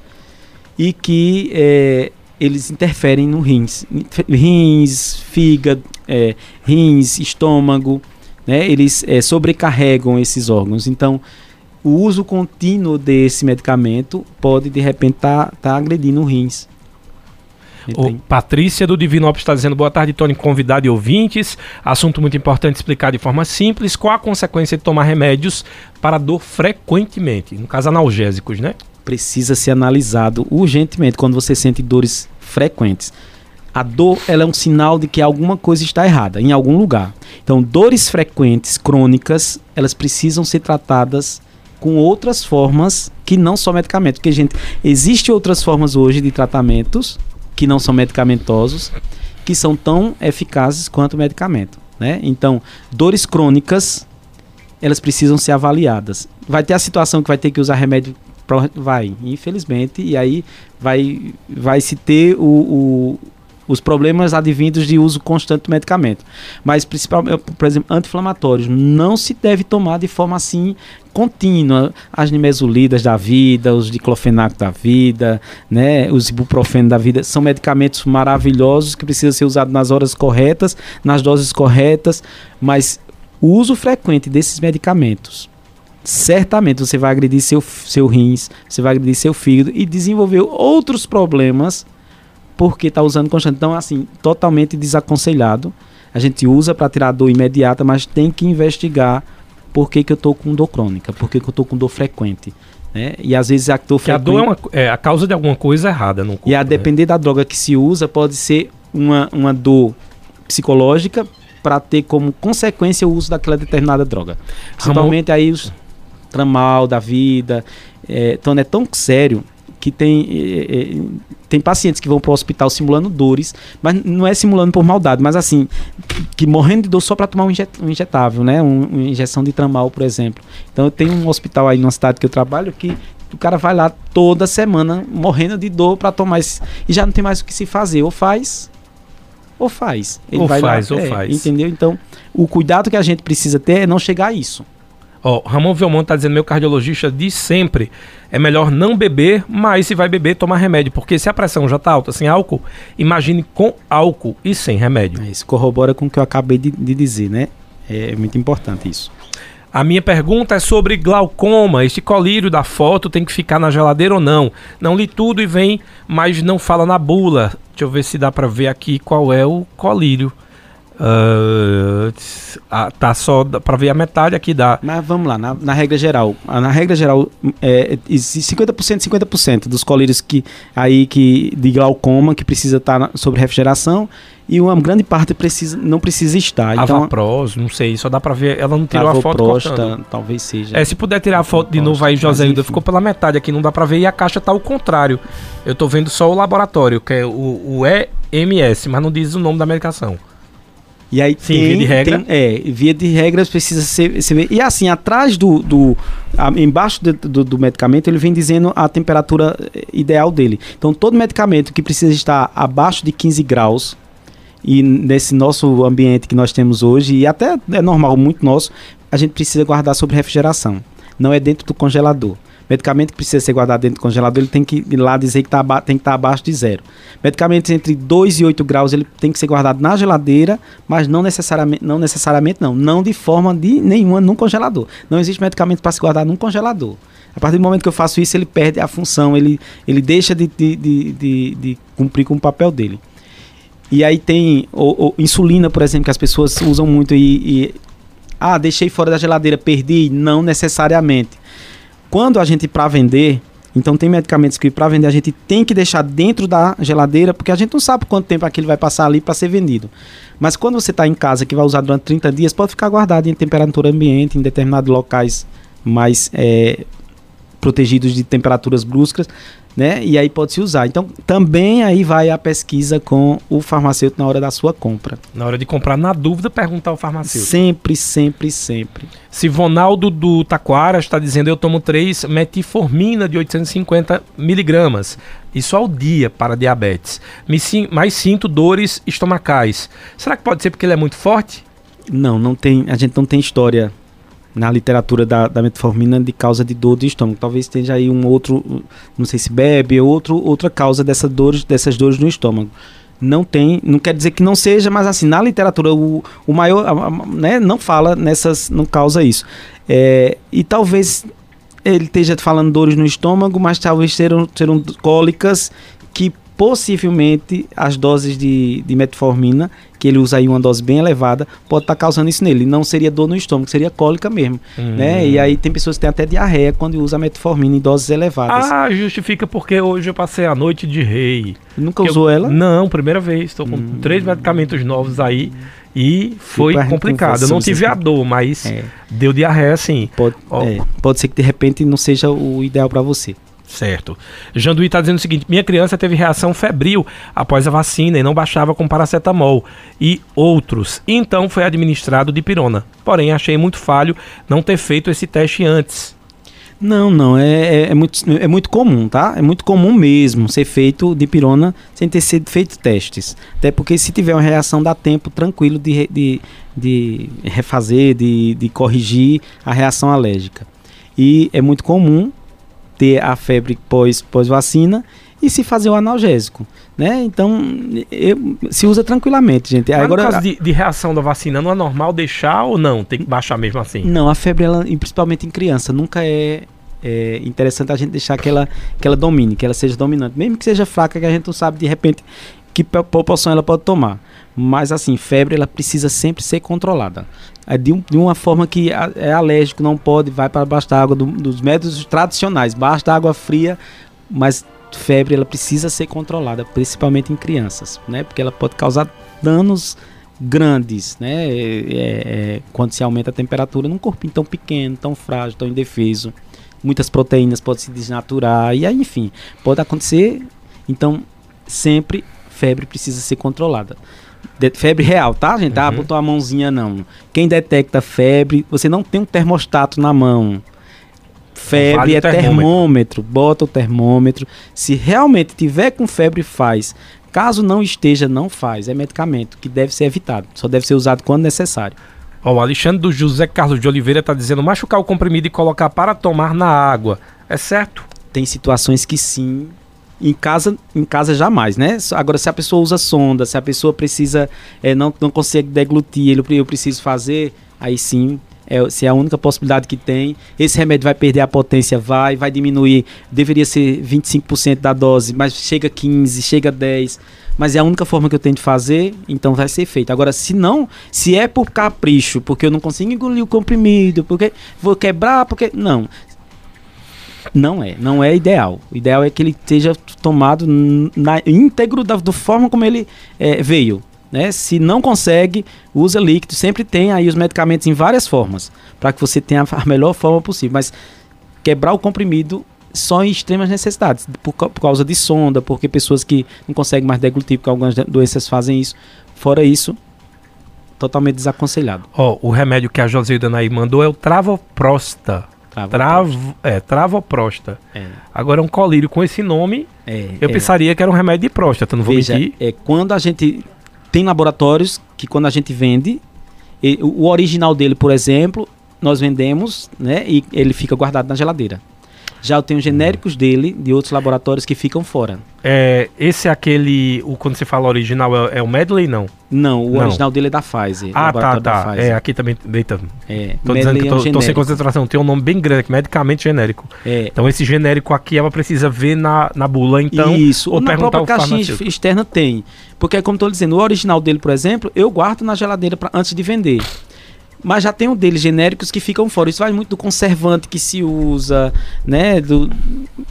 e que é, eles interferem no rins. Rins, fígado, é, rins, estômago, né? eles é, sobrecarregam esses órgãos. Então, o uso contínuo desse medicamento pode de repente estar tá, tá agredindo o rins. O Patrícia do Divino Opus está dizendo boa tarde, Tony, convidado e ouvintes. Assunto muito importante explicar de forma simples. Qual a consequência de tomar remédios para dor frequentemente? No caso, analgésicos, né? Precisa ser analisado urgentemente quando você sente dores frequentes. A dor ela é um sinal de que alguma coisa está errada em algum lugar. Então, dores frequentes, crônicas, elas precisam ser tratadas com outras formas que não só medicamento. Porque, gente, existem outras formas hoje de tratamentos que não são medicamentosos, que são tão eficazes quanto o medicamento. Né? Então, dores crônicas, elas precisam ser avaliadas. Vai ter a situação que vai ter que usar remédio vai, infelizmente, e aí vai, vai se ter o, o, os problemas advindos de uso constante do medicamento. Mas, principalmente, por exemplo, anti-inflamatórios, não se deve tomar de forma assim contínua. As nimesulidas da vida, os diclofenaco da vida, né, os ibuprofeno da vida, são medicamentos maravilhosos que precisam ser usados nas horas corretas, nas doses corretas, mas o uso frequente desses medicamentos certamente você vai agredir seu, seu rins, você vai agredir seu fígado e desenvolver outros problemas porque está usando constante. Então, assim, totalmente desaconselhado. A gente usa para tirar a dor imediata, mas tem que investigar por que, que eu estou com dor crônica, por que, que eu estou com dor frequente. Né? E às vezes a dor frequente... a dor é, uma, é, a causa de alguma coisa errada no corpo. E a né? depender da droga que se usa, pode ser uma, uma dor psicológica para ter como consequência o uso daquela determinada droga. Principalmente Ramon... aí os tramal da vida. É, então é tão sério que tem, é, é, tem pacientes que vão para o hospital simulando dores, mas não é simulando por maldade, mas assim, que morrendo de dor só para tomar um, injet, um, injetável, né? Um, uma injeção de tramal, por exemplo. Então eu tenho um hospital aí numa cidade que eu trabalho que o cara vai lá toda semana morrendo de dor para tomar esse, e já não tem mais o que se fazer, ou faz ou faz. Ele ou faz, lá, ou é, faz. Entendeu? Então, o cuidado que a gente precisa ter é não chegar a isso. Ó, Ramon Velmonte está dizendo, meu cardiologista diz sempre, é melhor não beber, mas se vai beber, tomar remédio. Porque se a pressão já está alta sem álcool, imagine com álcool e sem remédio. Isso corrobora com o que eu acabei de, de dizer, né? É muito importante isso. A minha pergunta é sobre glaucoma. Este colírio da foto tem que ficar na geladeira ou não? Não li tudo e vem, mas não fala na bula. Deixa eu ver se dá para ver aqui qual é o colírio. Uh, tá só para ver a metade aqui da. Mas vamos lá, na, na regra geral. Na regra geral, é, 50%, 50% dos colírios que, aí que, de glaucoma que precisa estar tá sobre refrigeração e uma grande parte precisa, não precisa estar. Então, Avapros, não sei, só dá para ver. Ela não tirou a foto cortando. talvez seja. É, se puder tirar a foto de novo aí, José Hilda, ficou pela metade aqui, não dá para ver e a caixa tá ao contrário. Eu tô vendo só o laboratório, que é o, o EMS, mas não diz o nome da medicação. E aí Sim, tem, via de regra. Tem, é, via de regras precisa ser, ser, E assim, atrás do. do a, embaixo do, do, do, medicamento, ele vem dizendo a temperatura eh, ideal dele. Então, todo medicamento que precisa estar abaixo de 15 graus, e nesse nosso ambiente que nós temos hoje, e até é normal, muito nosso, a gente precisa guardar sobre refrigeração. Não é dentro do congelador. Medicamento que precisa ser guardado dentro do congelador, ele tem que ir lá dizer que tá, tem que estar tá abaixo de zero. Medicamentos entre 2 e 8 graus, ele tem que ser guardado na geladeira, mas não necessariamente, não necessariamente não, não de forma de nenhuma no congelador. Não existe medicamento para se guardar num congelador. A partir do momento que eu faço isso, ele perde a função, ele, ele deixa de, de, de, de, de cumprir com o papel dele. E aí tem o, insulina, por exemplo, que as pessoas usam muito e, e ah, deixei fora da geladeira, perdi. Não necessariamente. Quando a gente para vender, então tem medicamentos que para vender a gente tem que deixar dentro da geladeira, porque a gente não sabe quanto tempo aquilo vai passar ali para ser vendido. Mas quando você está em casa que vai usar durante 30 dias, pode ficar guardado em temperatura ambiente, em determinados locais mais é, protegidos de temperaturas bruscas né? E aí pode se usar. Então, também aí vai a pesquisa com o farmacêutico na hora da sua compra. Na hora de comprar, na dúvida, perguntar ao farmacêutico. Sempre, sempre, sempre. Sivonaldo do Taquara está dizendo: eu tomo 3 metformina de 850 miligramas. Isso ao dia para diabetes. Me, mas sinto dores estomacais. Será que pode ser porque ele é muito forte? Não, não tem. A gente não tem história na literatura da, da, metformina de causa de dor de estômago. Talvez esteja aí um outro, não sei se bebe, outro, outra causa dessa dores, dessas dores no estômago. Não tem, não quer dizer que não seja, mas assim, na literatura o, o maior, a, a, né, não fala nessas, não causa isso. É, e talvez ele esteja falando dores no estômago, mas talvez serão, serão cólicas que possivelmente as doses de, de metformina, que ele usa aí uma dose bem elevada, pode estar tá causando isso nele. Não seria dor no estômago, seria cólica mesmo. Hum. Né? E aí tem pessoas que têm até diarreia quando usa metformina em doses elevadas. Ah, justifica porque hoje eu passei a noite de rei. Nunca usou eu, ela? Não, primeira vez. Estou com hum. três medicamentos novos aí. E foi complicado. Eu não tive a dor, mas é. deu diarreia sim. Pode, oh. é, pode ser que de repente não seja o ideal para você. Certo. Janduí está dizendo o seguinte: minha criança teve reação febril após a vacina e não baixava com paracetamol e outros. Então foi administrado de pirona. Porém, achei muito falho não ter feito esse teste antes. Não, não, é, é, é, muito, é muito comum, tá? É muito comum mesmo ser feito de pirona sem ter sido feito testes. Até porque se tiver uma reação, dá tempo tranquilo de, de, de refazer, de, de corrigir a reação alérgica. E é muito comum ter a febre pós, pós-vacina e se fazer o analgésico. Né? Então, eu, se usa tranquilamente, gente. Mas Agora, no caso de, de, reação da vacina, não é normal deixar ou não? Tem que baixar mesmo assim? Não, a febre, ela, principalmente em criança, nunca é, é interessante a gente deixar que ela, que ela domine, que ela seja dominante. Mesmo que seja fraca, que a gente não sabe de repente que proporção ela pode tomar. Mas assim, febre ela precisa sempre ser controlada. É de, um, de uma forma que é alérgico, não pode, vai para baixo da água do, dos métodos tradicionais, basta água fria, mas febre ela precisa ser controlada, principalmente em crianças, né? Porque ela pode causar danos grandes, né? É, é, é quando se aumenta a temperatura num corpinho tão pequeno, tão frágil, tão indefeso. Muitas proteínas podem se desnaturar e aí, enfim, pode acontecer. Então, sempre febre precisa ser controlada. De febre real, tá, gente? Ah, uhum. Botou a mãozinha, não. Quem detecta febre, você não tem um termostato na mão. Febre vale é termômetro. termômetro. Bota o termômetro. Se realmente tiver com febre, faz. Caso não esteja, não faz. É medicamento que deve ser evitado. Só deve ser usado quando necessário. Ó, o Alexandre do José Carlos de Oliveira está dizendo machucar o comprimido e colocar para tomar na água. É certo? Tem situações que sim, em casa, em casa jamais, né? Agora, se a pessoa usa sonda, se a pessoa precisa, é, não, não consegue deglutir, eu preciso fazer, aí sim é, se é a única possibilidade que tem. Esse remédio vai perder a potência, vai, vai diminuir. Deveria ser 25% da dose, mas chega a 15, chega a 10. Mas é a única forma que eu tenho de fazer, então vai ser feito. Agora, se não, se é por capricho, porque eu não consigo engolir o comprimido, porque vou quebrar, porque. Não. Não é, não é ideal. O ideal é que ele esteja tomado na íntegro da, da forma como ele é, veio. Né? Se não consegue, usa líquido. Sempre tem aí os medicamentos em várias formas, para que você tenha a melhor forma possível. Mas quebrar o comprimido só em extremas necessidades, por, por causa de sonda, porque pessoas que não conseguem mais deglutir, porque algumas doenças fazem isso. Fora isso, totalmente desaconselhado. Oh, o remédio que a Josilda aí mandou é o Travoprosta. Travo, é, Travoprosta. É. Agora um colírio com esse nome, é, eu é. pensaria que era um remédio de próstata, não vou Veja, mentir. É, quando a gente tem laboratórios que quando a gente vende, e, o original dele, por exemplo, nós vendemos, né, e ele fica guardado na geladeira. Já eu tenho genéricos dele de outros laboratórios que ficam fora. É, esse é aquele. O, quando você fala original, é, é o Medley, não? Não, o não. original dele é da Pfizer. Ah, tá, tá. É, aqui também. Eita. É, tô dizendo que é tô, é um tô, sem concentração. Tem um nome bem grande, medicamento genérico. É. Então esse genérico aqui ela precisa ver na, na bula, então. Isso, ou na própria caixinha externa tem. Porque, como estou dizendo, o original dele, por exemplo, eu guardo na geladeira pra, antes de vender. Mas já tem um deles genéricos que ficam fora. Isso vai muito do conservante que se usa, né? Do,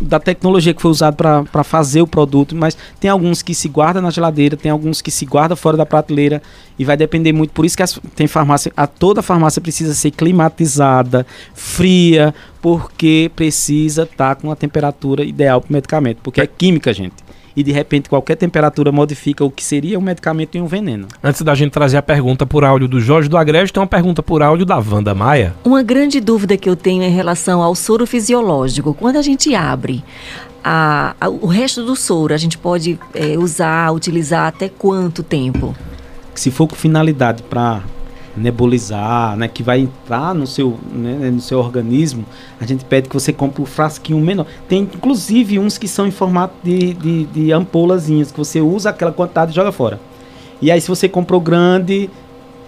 da tecnologia que foi usada para fazer o produto. Mas tem alguns que se guarda na geladeira, tem alguns que se guarda fora da prateleira. E vai depender muito. Por isso que as, tem farmácia. A, toda farmácia precisa ser climatizada, fria, porque precisa estar tá com a temperatura ideal para o medicamento. Porque é química, gente e de repente qualquer temperatura modifica o que seria um medicamento em um veneno. Antes da gente trazer a pergunta por áudio do Jorge do Agreste, tem uma pergunta por áudio da Wanda Maia. Uma grande dúvida que eu tenho em relação ao soro fisiológico. Quando a gente abre a, a, o resto do soro, a gente pode é, usar, utilizar até quanto tempo? Se for com finalidade para nebulizar, né, que vai entrar no seu, né, no seu organismo, a gente pede que você compre um frasquinho menor. Tem inclusive uns que são em formato de, de, de ampolazinhas, que você usa aquela quantidade e joga fora. E aí se você comprou grande,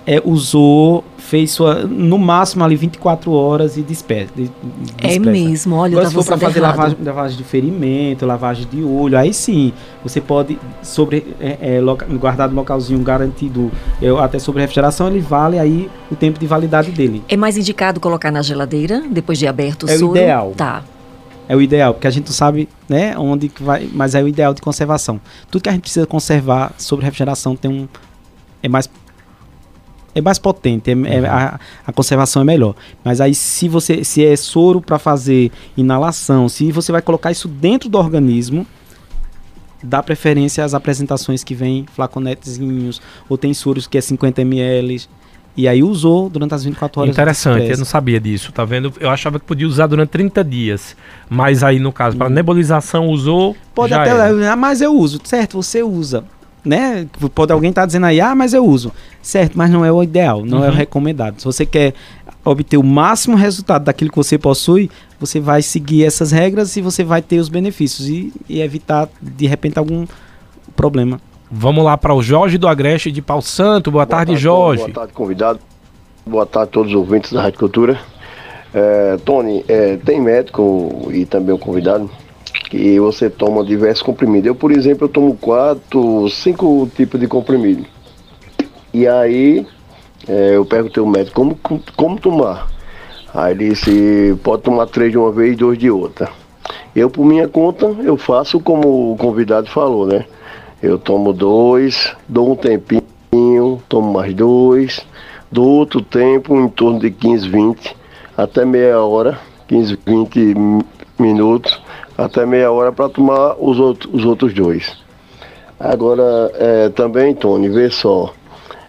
é, usou, fez sua, no máximo ali 24 horas e despede. É mesmo, olha, Agora, se for para fazer lavagem, lavagem, de ferimento, lavagem de olho, aí sim, você pode, sobre é, é, loca, guardar no localzinho garantido, eu, até sobre refrigeração, ele vale aí o tempo de validade dele. É mais indicado colocar na geladeira, depois de aberto o é soro? É o ideal. Tá. É o ideal, porque a gente não sabe, né, onde que vai, mas é o ideal de conservação. Tudo que a gente precisa conservar sobre refrigeração tem um é mais é mais potente, é, é, uhum. a, a, conservação é melhor. Mas aí se você se é soro para fazer inalação, se você vai colocar isso dentro do organismo, dá preferência às apresentações que vêm flaconetezinhos, ou tem soros que é 50 ml. E aí usou durante as 24 horas. Interessante, eu não sabia disso, tá vendo? Eu achava que podia usar durante 30 dias. Mas aí, no caso, para nebulização usou. Pode até, era. mas eu uso, certo? Você usa né? Pode alguém estar tá dizendo aí, ah, mas eu uso. Certo, mas não é o ideal, não uhum. é o uhum. recomendado. Se você quer obter o máximo resultado daquilo que você possui, você vai seguir essas regras e você vai ter os benefícios e, e evitar, de repente, algum problema. Vamos lá para o Jorge do Agreste de Pau Santo. Boa, boa tarde, tarde, Jorge. Boa tarde, convidado. Boa tarde a todos os ouvintes da Rádio Cultura. É, Tony, é, tem médico e também o convidado que você toma diversos comprimidos. Eu, por exemplo, eu tomo quatro, cinco tipos de comprimido. E aí é, eu perguntei ao médico como, como tomar. Aí ele disse, pode tomar três de uma vez e dois de outra. Eu, por minha conta, eu faço como o convidado falou, né? Eu tomo dois, dou um tempinho, tomo mais dois, dou outro tempo, em torno de 15, 20, até meia hora, 15, 20 minutos até meia hora para tomar os, outro, os outros dois. Agora, é, também, Tony, vê só.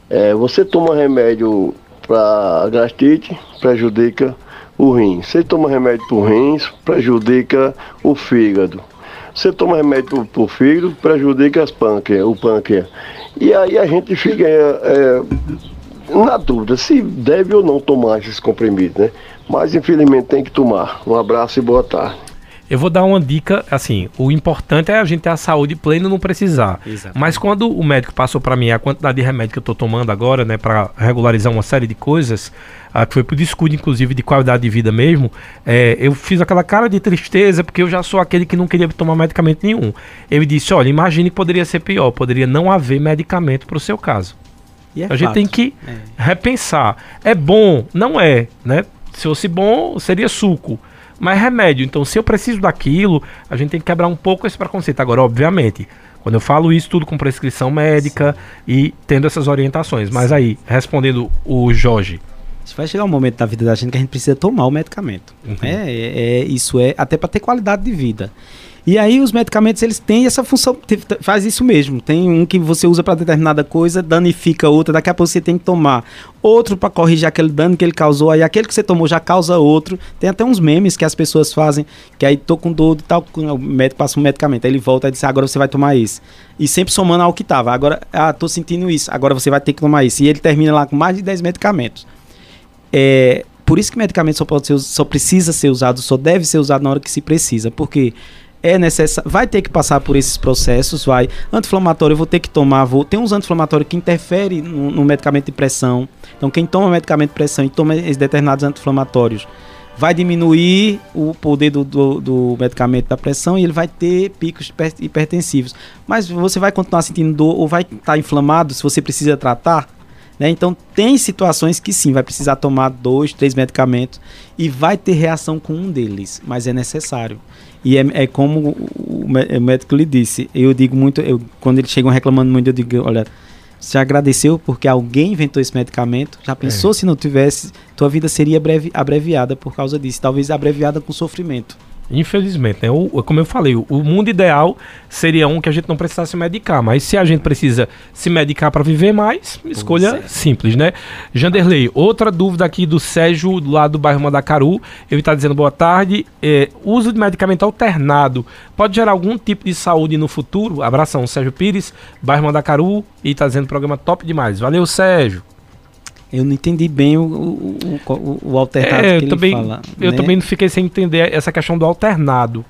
É, você toma remédio para gastrite, prejudica o rim. Você toma remédio para o rins, prejudica o fígado. Você toma remédio para o fígado, prejudica as pâncreas, o pâncreas. E aí a gente fica é, é, na dúvida se deve ou não tomar esses comprimidos, né? Mas infelizmente tem que tomar. Um abraço e boa tarde. Eu vou dar uma dica, assim, o importante é a gente ter a saúde plena e não precisar. Exatamente. Mas quando o médico passou para mim a quantidade de remédio que eu tô tomando agora, né, para regularizar uma série de coisas, ah, que foi por descuido, inclusive, de qualidade de vida mesmo, é, eu fiz aquela cara de tristeza, porque eu já sou aquele que não queria tomar medicamento nenhum. Ele disse, olha, imagine que poderia ser pior, poderia não haver medicamento para o seu caso. E é a gente fato. tem que É. repensar. É bom? Não é, né? Se fosse bom, seria suco. Mas é remédio. Então, se eu preciso daquilo, a gente tem que quebrar um pouco esse preconceito. Agora, obviamente, quando eu falo isso, tudo com prescrição médica e tendo essas orientações. Mas aí, respondendo o Jorge, Vai chegar um momento da vida da gente que a gente precisa tomar o medicamento. Uhum. É, é- é- isso é até para ter qualidade de vida. E aí os medicamentos eles têm essa função, faz isso mesmo. Tem um que você usa para determinada coisa, danifica outra, daqui a pouco você tem que tomar outro para corrigir aquele dano que ele causou, aí aquele que você tomou já causa outro. Tem até uns memes que as pessoas fazem, que aí tô com dor de tal, o médico passa um medicamento, aí ele volta e diz, agora você vai tomar esse. E sempre somando ao que tava. Agora, ah, tô sentindo isso, agora você vai ter que tomar isso. E ele termina lá com mais de 10 medicamentos. É, por isso que medicamento só, pode ser, só precisa ser usado, só deve ser usado na hora que se precisa, porque é necessário, vai ter que passar por esses processos, vai. Anti-inflamatório eu vou ter que tomar, vou, tem uns anti-inflamatórios que interferem no, no medicamento de pressão. Então quem toma medicamento de pressão e toma esses determinados anti-inflamatórios vai diminuir o poder do, do, do medicamento da pressão e ele vai ter picos hiper- hipertensivos. Mas você vai continuar sentindo dor ou vai estar inflamado se você precisa tratar. Né? Então, tem situações que sim, vai precisar tomar dois, três medicamentos e vai ter reação com um deles, mas é necessário. E é, é como o mé- o médico lhe disse, eu digo muito, eu, quando eles chegam reclamando muito, eu digo, olha, você agradeceu porque alguém inventou esse medicamento, já pensou se não tivesse, tua vida seria breve, abreviada por causa disso, talvez abreviada com sofrimento. Infelizmente, né? O, como eu falei, o, o mundo ideal seria um que a gente não precisasse medicar. Mas se a gente precisa se medicar para viver mais, escolha simples, né? Janderley, outra dúvida aqui do Sérgio, lá do bairro Mandacaru. Ele está dizendo boa tarde. É, uso de medicamento alternado pode gerar algum tipo de saúde no futuro? Abração, Sérgio Pires, bairro Mandacaru. E está dizendo programa top demais. Valeu, Sérgio. Eu não entendi bem o, o, o, o- o alternado É, que eu ele também, fala. eu né? também não fiquei sem entender essa questão do alternado.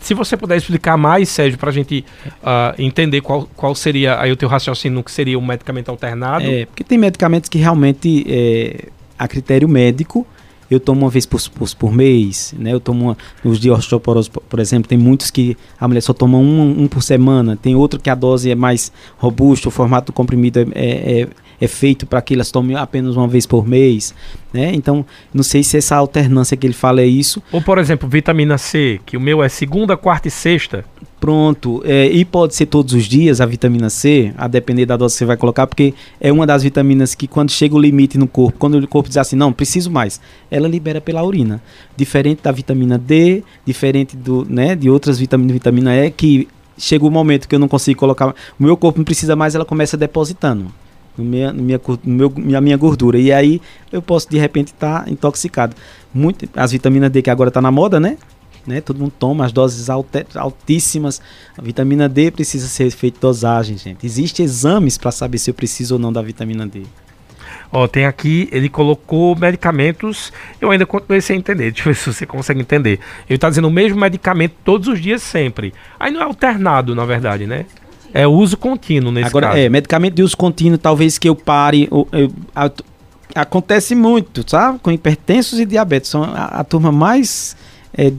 Se você puder explicar mais, Sérgio, para a gente ah, entender qual, qual seria aí o teu raciocínio no que seria um medicamento alternado. É, porque tem medicamentos que realmente, é, a critério médico, eu tomo uma vez por, por, por mês, né? Eu tomo uma, nos de osteoporose, por- por exemplo, tem muitos que a mulher só toma um, um por semana, tem outro que a dose é mais robusta, o formato do comprimido é, é, é- feito para que elas tomem apenas uma vez por mês, né? Então, não sei se essa alternância que ele fala é isso. Ou, por exemplo, vitamina C, que o meu é segunda, quarta e sexta. Pronto, é, e pode ser todos os dias a vitamina C, a depender da dose que você vai colocar, porque é uma das vitaminas que quando chega o limite no corpo, quando o corpo diz assim, não, preciso mais, ela libera pela urina. Diferente da vitamina D, diferente do, né, de outras vitaminas, vitamina E, que chega o momento que eu não consigo colocar, o meu corpo não precisa mais, ela começa depositando no minha, no minha, no meu, minha, minha gordura. E aí eu posso de repente estar intoxicado. Muito, as vitaminas D que agora está na moda, né? né? Todo mundo toma as doses alte- altíssimas. A vitamina D precisa ser feita dosagem, gente. Existem exames para saber se eu preciso ou não da vitamina D. Ó, tem aqui, ele colocou medicamentos. Eu ainda continuei sem entender. Deixa eu ver se você consegue entender. Ele tá dizendo o mesmo medicamento todos os dias, sempre. Aí não é alternado, na verdade, né? É uso contínuo nesse Agora, caso. é, medicamento de uso contínuo, talvez que eu pare. eu- a- acontece muito, sabe? Com hipertensos e diabetes. São a, a turma mais é,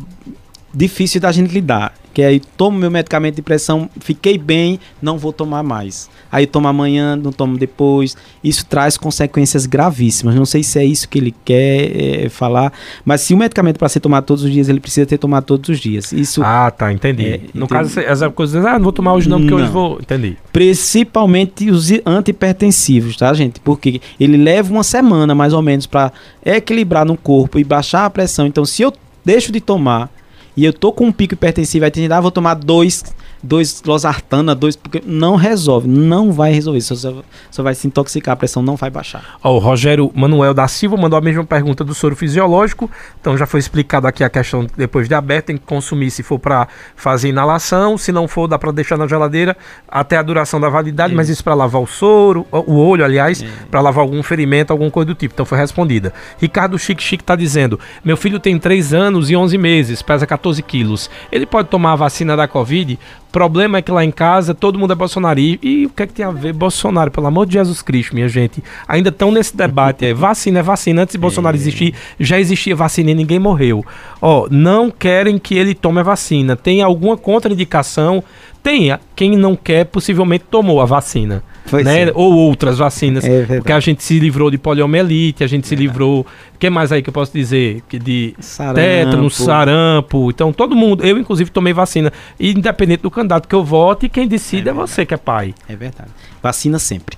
difícil da gente lidar. Que aí tomo meu medicamento de pressão, fiquei bem, não vou tomar mais. Aí tomo amanhã, não tomo depois. Isso traz consequências gravíssimas. Não sei se é isso que ele quer é, falar, mas se o medicamento para ser tomado todos os dias, ele precisa ter tomado todos os dias. Isso Ah, tá, entendi. É, no entendi. caso, essa coisa, ah, não vou tomar hoje não, porque hoje Não. vou. Entendi. principalmente os antihipertensivos, tá, gente? Porque ele leva uma semana mais ou menos para equilibrar no corpo e baixar a pressão. Então, se eu deixo de tomar e eu tô com um pico hipertensivo, aí tem vou tomar dois, dois losartana, dois, porque não resolve, não vai resolver, só, só, só vai se intoxicar, a pressão não vai baixar. Ó, o Rogério Manuel da Silva mandou a mesma pergunta do soro fisiológico. Então já foi explicado aqui a questão depois de aberto, tem que consumir se for para fazer inalação, se não for dá para deixar na geladeira até a duração da validade, mas isso para lavar o soro, o olho, aliás, para lavar algum ferimento, alguma coisa do tipo. Então foi respondida. Ricardo Chique Chique tá dizendo: "Meu filho tem 3 anos e 11 meses, pesa 14 14 quilos. Ele pode tomar a vacina da Covid. O problema é que lá em casa todo mundo é bolsonarista. E o que é que tem a ver Bolsonaro? Pelo amor de Jesus Cristo, minha gente. Ainda estão nesse debate. É, vacina é vacina. Antes de Bolsonaro existir, já existia vacina e ninguém morreu. Ó, não querem que ele tome a vacina. Tem alguma contraindicação? Tem. Quem não quer, possivelmente tomou a vacina. Né? Ou outras vacinas. É porque a gente se livrou de poliomielite, a gente se livrou. O que mais aí que eu posso dizer? Que de Sarampo. tétano, sarampo. Então, todo mundo, eu inclusive tomei vacina. E independente do candidato que eu vote, quem decide é, é você que é pai. É verdade. Vacina sempre.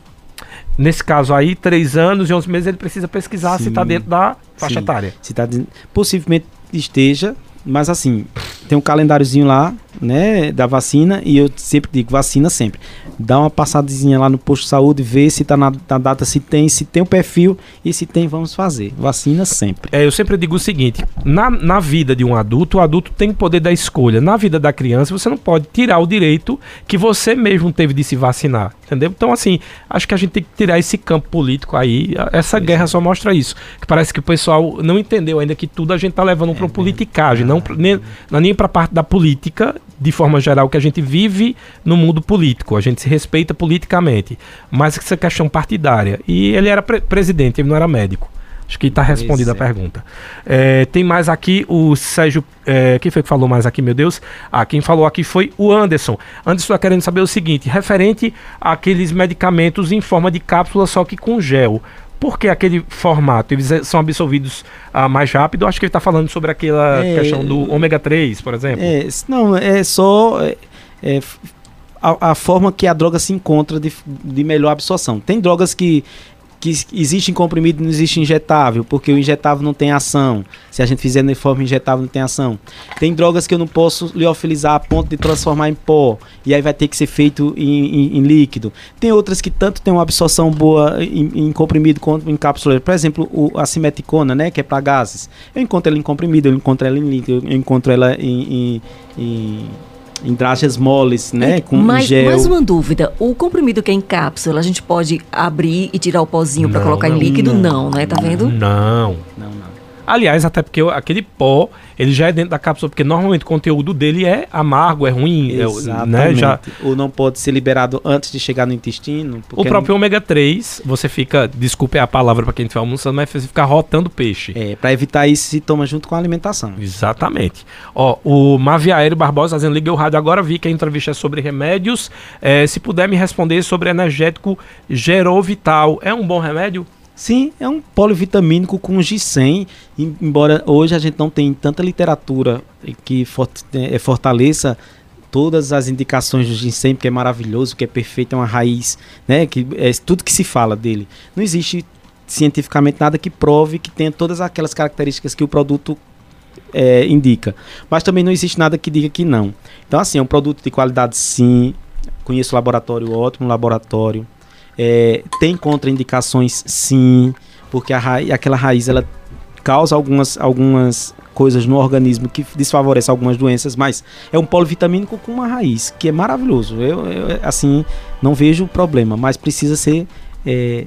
Nesse caso aí, três anos e 11 meses, ele precisa pesquisar tá Sim. se está dentro da faixa Sim. etária. Se tá, possivelmente esteja, mas assim, tem um calendáriozinho lá, né, da vacina, e eu sempre digo, vacina sempre. Dá uma passadazinha lá no posto de saúde, vê se tá na, na, data, se tem, se tem o perfil, e se tem, vamos fazer. Vacina sempre. É, eu sempre digo o seguinte, na, na vida de um adulto, o adulto tem poder da escolha. Na vida da criança, você não pode tirar o direito que você mesmo teve de se vacinar, entendeu? Então, assim, acho que a gente tem que tirar esse campo político aí. Essa guerra só mostra isso. Que parece que o pessoal não entendeu ainda que tudo a gente tá levando é, para politicagem, não, nem, não é nem para parte da política, de forma geral, que a gente vive no mundo político, a gente se respeita politicamente, mas essa questão partidária. E ele era pre presidente, ele não era médico. Acho que está respondida a é. pergunta. É, tem mais aqui o Sérgio. É, quem foi que falou mais aqui, meu Deus? Ah, quem falou aqui foi o Anderson. Anderson está querendo saber o seguinte: referente àqueles medicamentos em forma de cápsula, só que com gel. Por que aquele formato? Eles eh, são absorvidos ah, mais rápido? Acho que ele está falando sobre aquela é, questão do ômega 3, por exemplo. É, não, é só é, é, a, a, forma que a droga se encontra de, de melhor absorção. Tem drogas que que existe em comprimido não existe injetável, porque o injetável não tem ação. Se a gente fizer de forma injetável, não tem ação. Tem drogas que eu não posso liofilizar a ponto de transformar em pó, e aí vai ter que ser feito em, em, em líquido. Tem outras que tanto tem uma absorção boa em, em comprimido quanto em cápsula. Por exemplo, o, a simeticona, né, que é para gases. Eu encontro ela em comprimido, eu encontro ela em líquido, eu encontro ela em, em em dragas moles, né? Com mais, gel. Mais uma dúvida: o comprimido que é em cápsula, a gente pode abrir e tirar o pozinho para colocar não, em líquido? Não, não, né? Tá vendo? Não. Não, não. Aliás, até porque aquele pó, ele já é dentro da cápsula, porque normalmente o conteúdo dele é amargo, é ruim, Exatamente. É, né? Já... Ou não pode ser liberado antes de chegar no intestino. O próprio não... ômega 3, você fica, desculpe a palavra para quem estiver almoçando, mas você fica rotando peixe. É, para evitar isso, se toma junto com a alimentação. Exatamente. Ó, o Maviaero Barbosa dizendo, liguei o rádio agora, vi que a entrevista é sobre remédios. É, se puder me responder sobre energético Gerovital, é um bom remédio? Sim, é um polivitamínico com ginseng, embora hoje a gente não tenha tanta literatura que é, fortaleça todas as indicações do ginseng, que é maravilhoso, que é perfeito, é uma raiz, né, que é tudo que se fala dele. Não existe cientificamente nada que prove que tenha todas aquelas características que o produto é, indica. Mas também não existe nada que diga que não. Então, assim, é um produto de qualidade sim. Conheço laboratório, ótimo laboratório. É, tem contraindicações, sim, porque a raiz, aquela raiz ela causa algumas, algumas coisas no organismo que desfavorece algumas doenças, mas é um polivitamínico com uma raiz, que é maravilhoso. Eu, eu assim, não vejo problema, mas precisa ser é,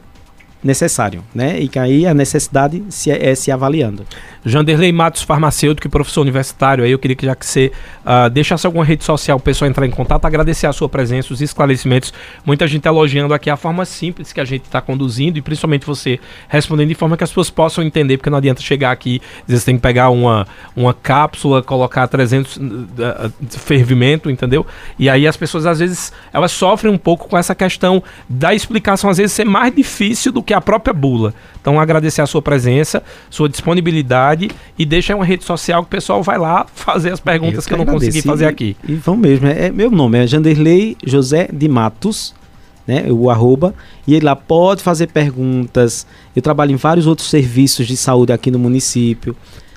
necessário, né? E que aí a necessidade se, é, é se avaliando. Janderley Matos, farmacêutico e professor universitário, aí eu queria que já que você uh, deixasse alguma rede social o pessoal entrar em contato, agradecer a sua presença, os esclarecimentos. Muita gente elogiando aqui a forma simples que a gente está conduzindo e principalmente você respondendo de forma que as pessoas possam entender, porque não adianta chegar aqui, às vezes tem que pegar uma, uma cápsula, colocar 300 uh, uh, fervimento, entendeu? E aí as pessoas às vezes elas sofrem um pouco com essa questão da explicação às vezes ser mais difícil do que a própria bula. Então agradecer a sua presença, sua disponibilidade e deixa uma rede social que o pessoal vai lá fazer as perguntas eu que, eu não consegui fazer aqui. E, vão mesmo. É, é, meu nome é Janderley José de Matos, né? O arroba. E ele lá pode fazer perguntas. Eu trabalho em vários outros serviços de saúde aqui no município.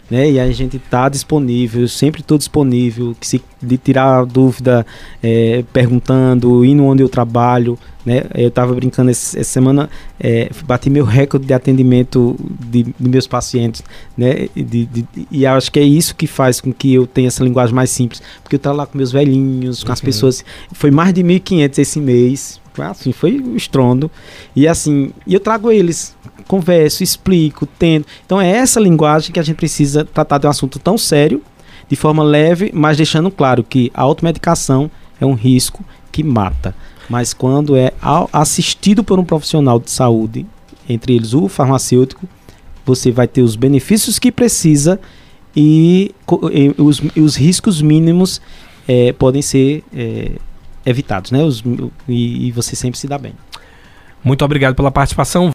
Né? E a gente está disponível, sempre estou disponível, que se de tirar dúvida, é, perguntando, indo onde eu trabalho, né? Eu estava brincando essa, essa semana, é, bati meu recorde de atendimento de, de meus pacientes, né? De, de, e acho que é isso que faz com que eu tenha essa linguagem mais simples, porque eu estava lá com meus velhinhos, com uhum. as pessoas, foi mais de 1.500 esse mês, assim, foi um estrondo. E assim, e eu trago eles, converso, explico, tento. Então é essa linguagem que a gente precisa tratar de um assunto tão sério de forma leve, mas deixando claro que a automedicação é um risco que mata. Mas quando é assistido por um profissional de saúde, entre eles o farmacêutico, você vai ter os benefícios que precisa e, e os, os, riscos mínimos é, podem ser é, evitados, né? Os, e, e você sempre se dá bem. Muito obrigado pela participação.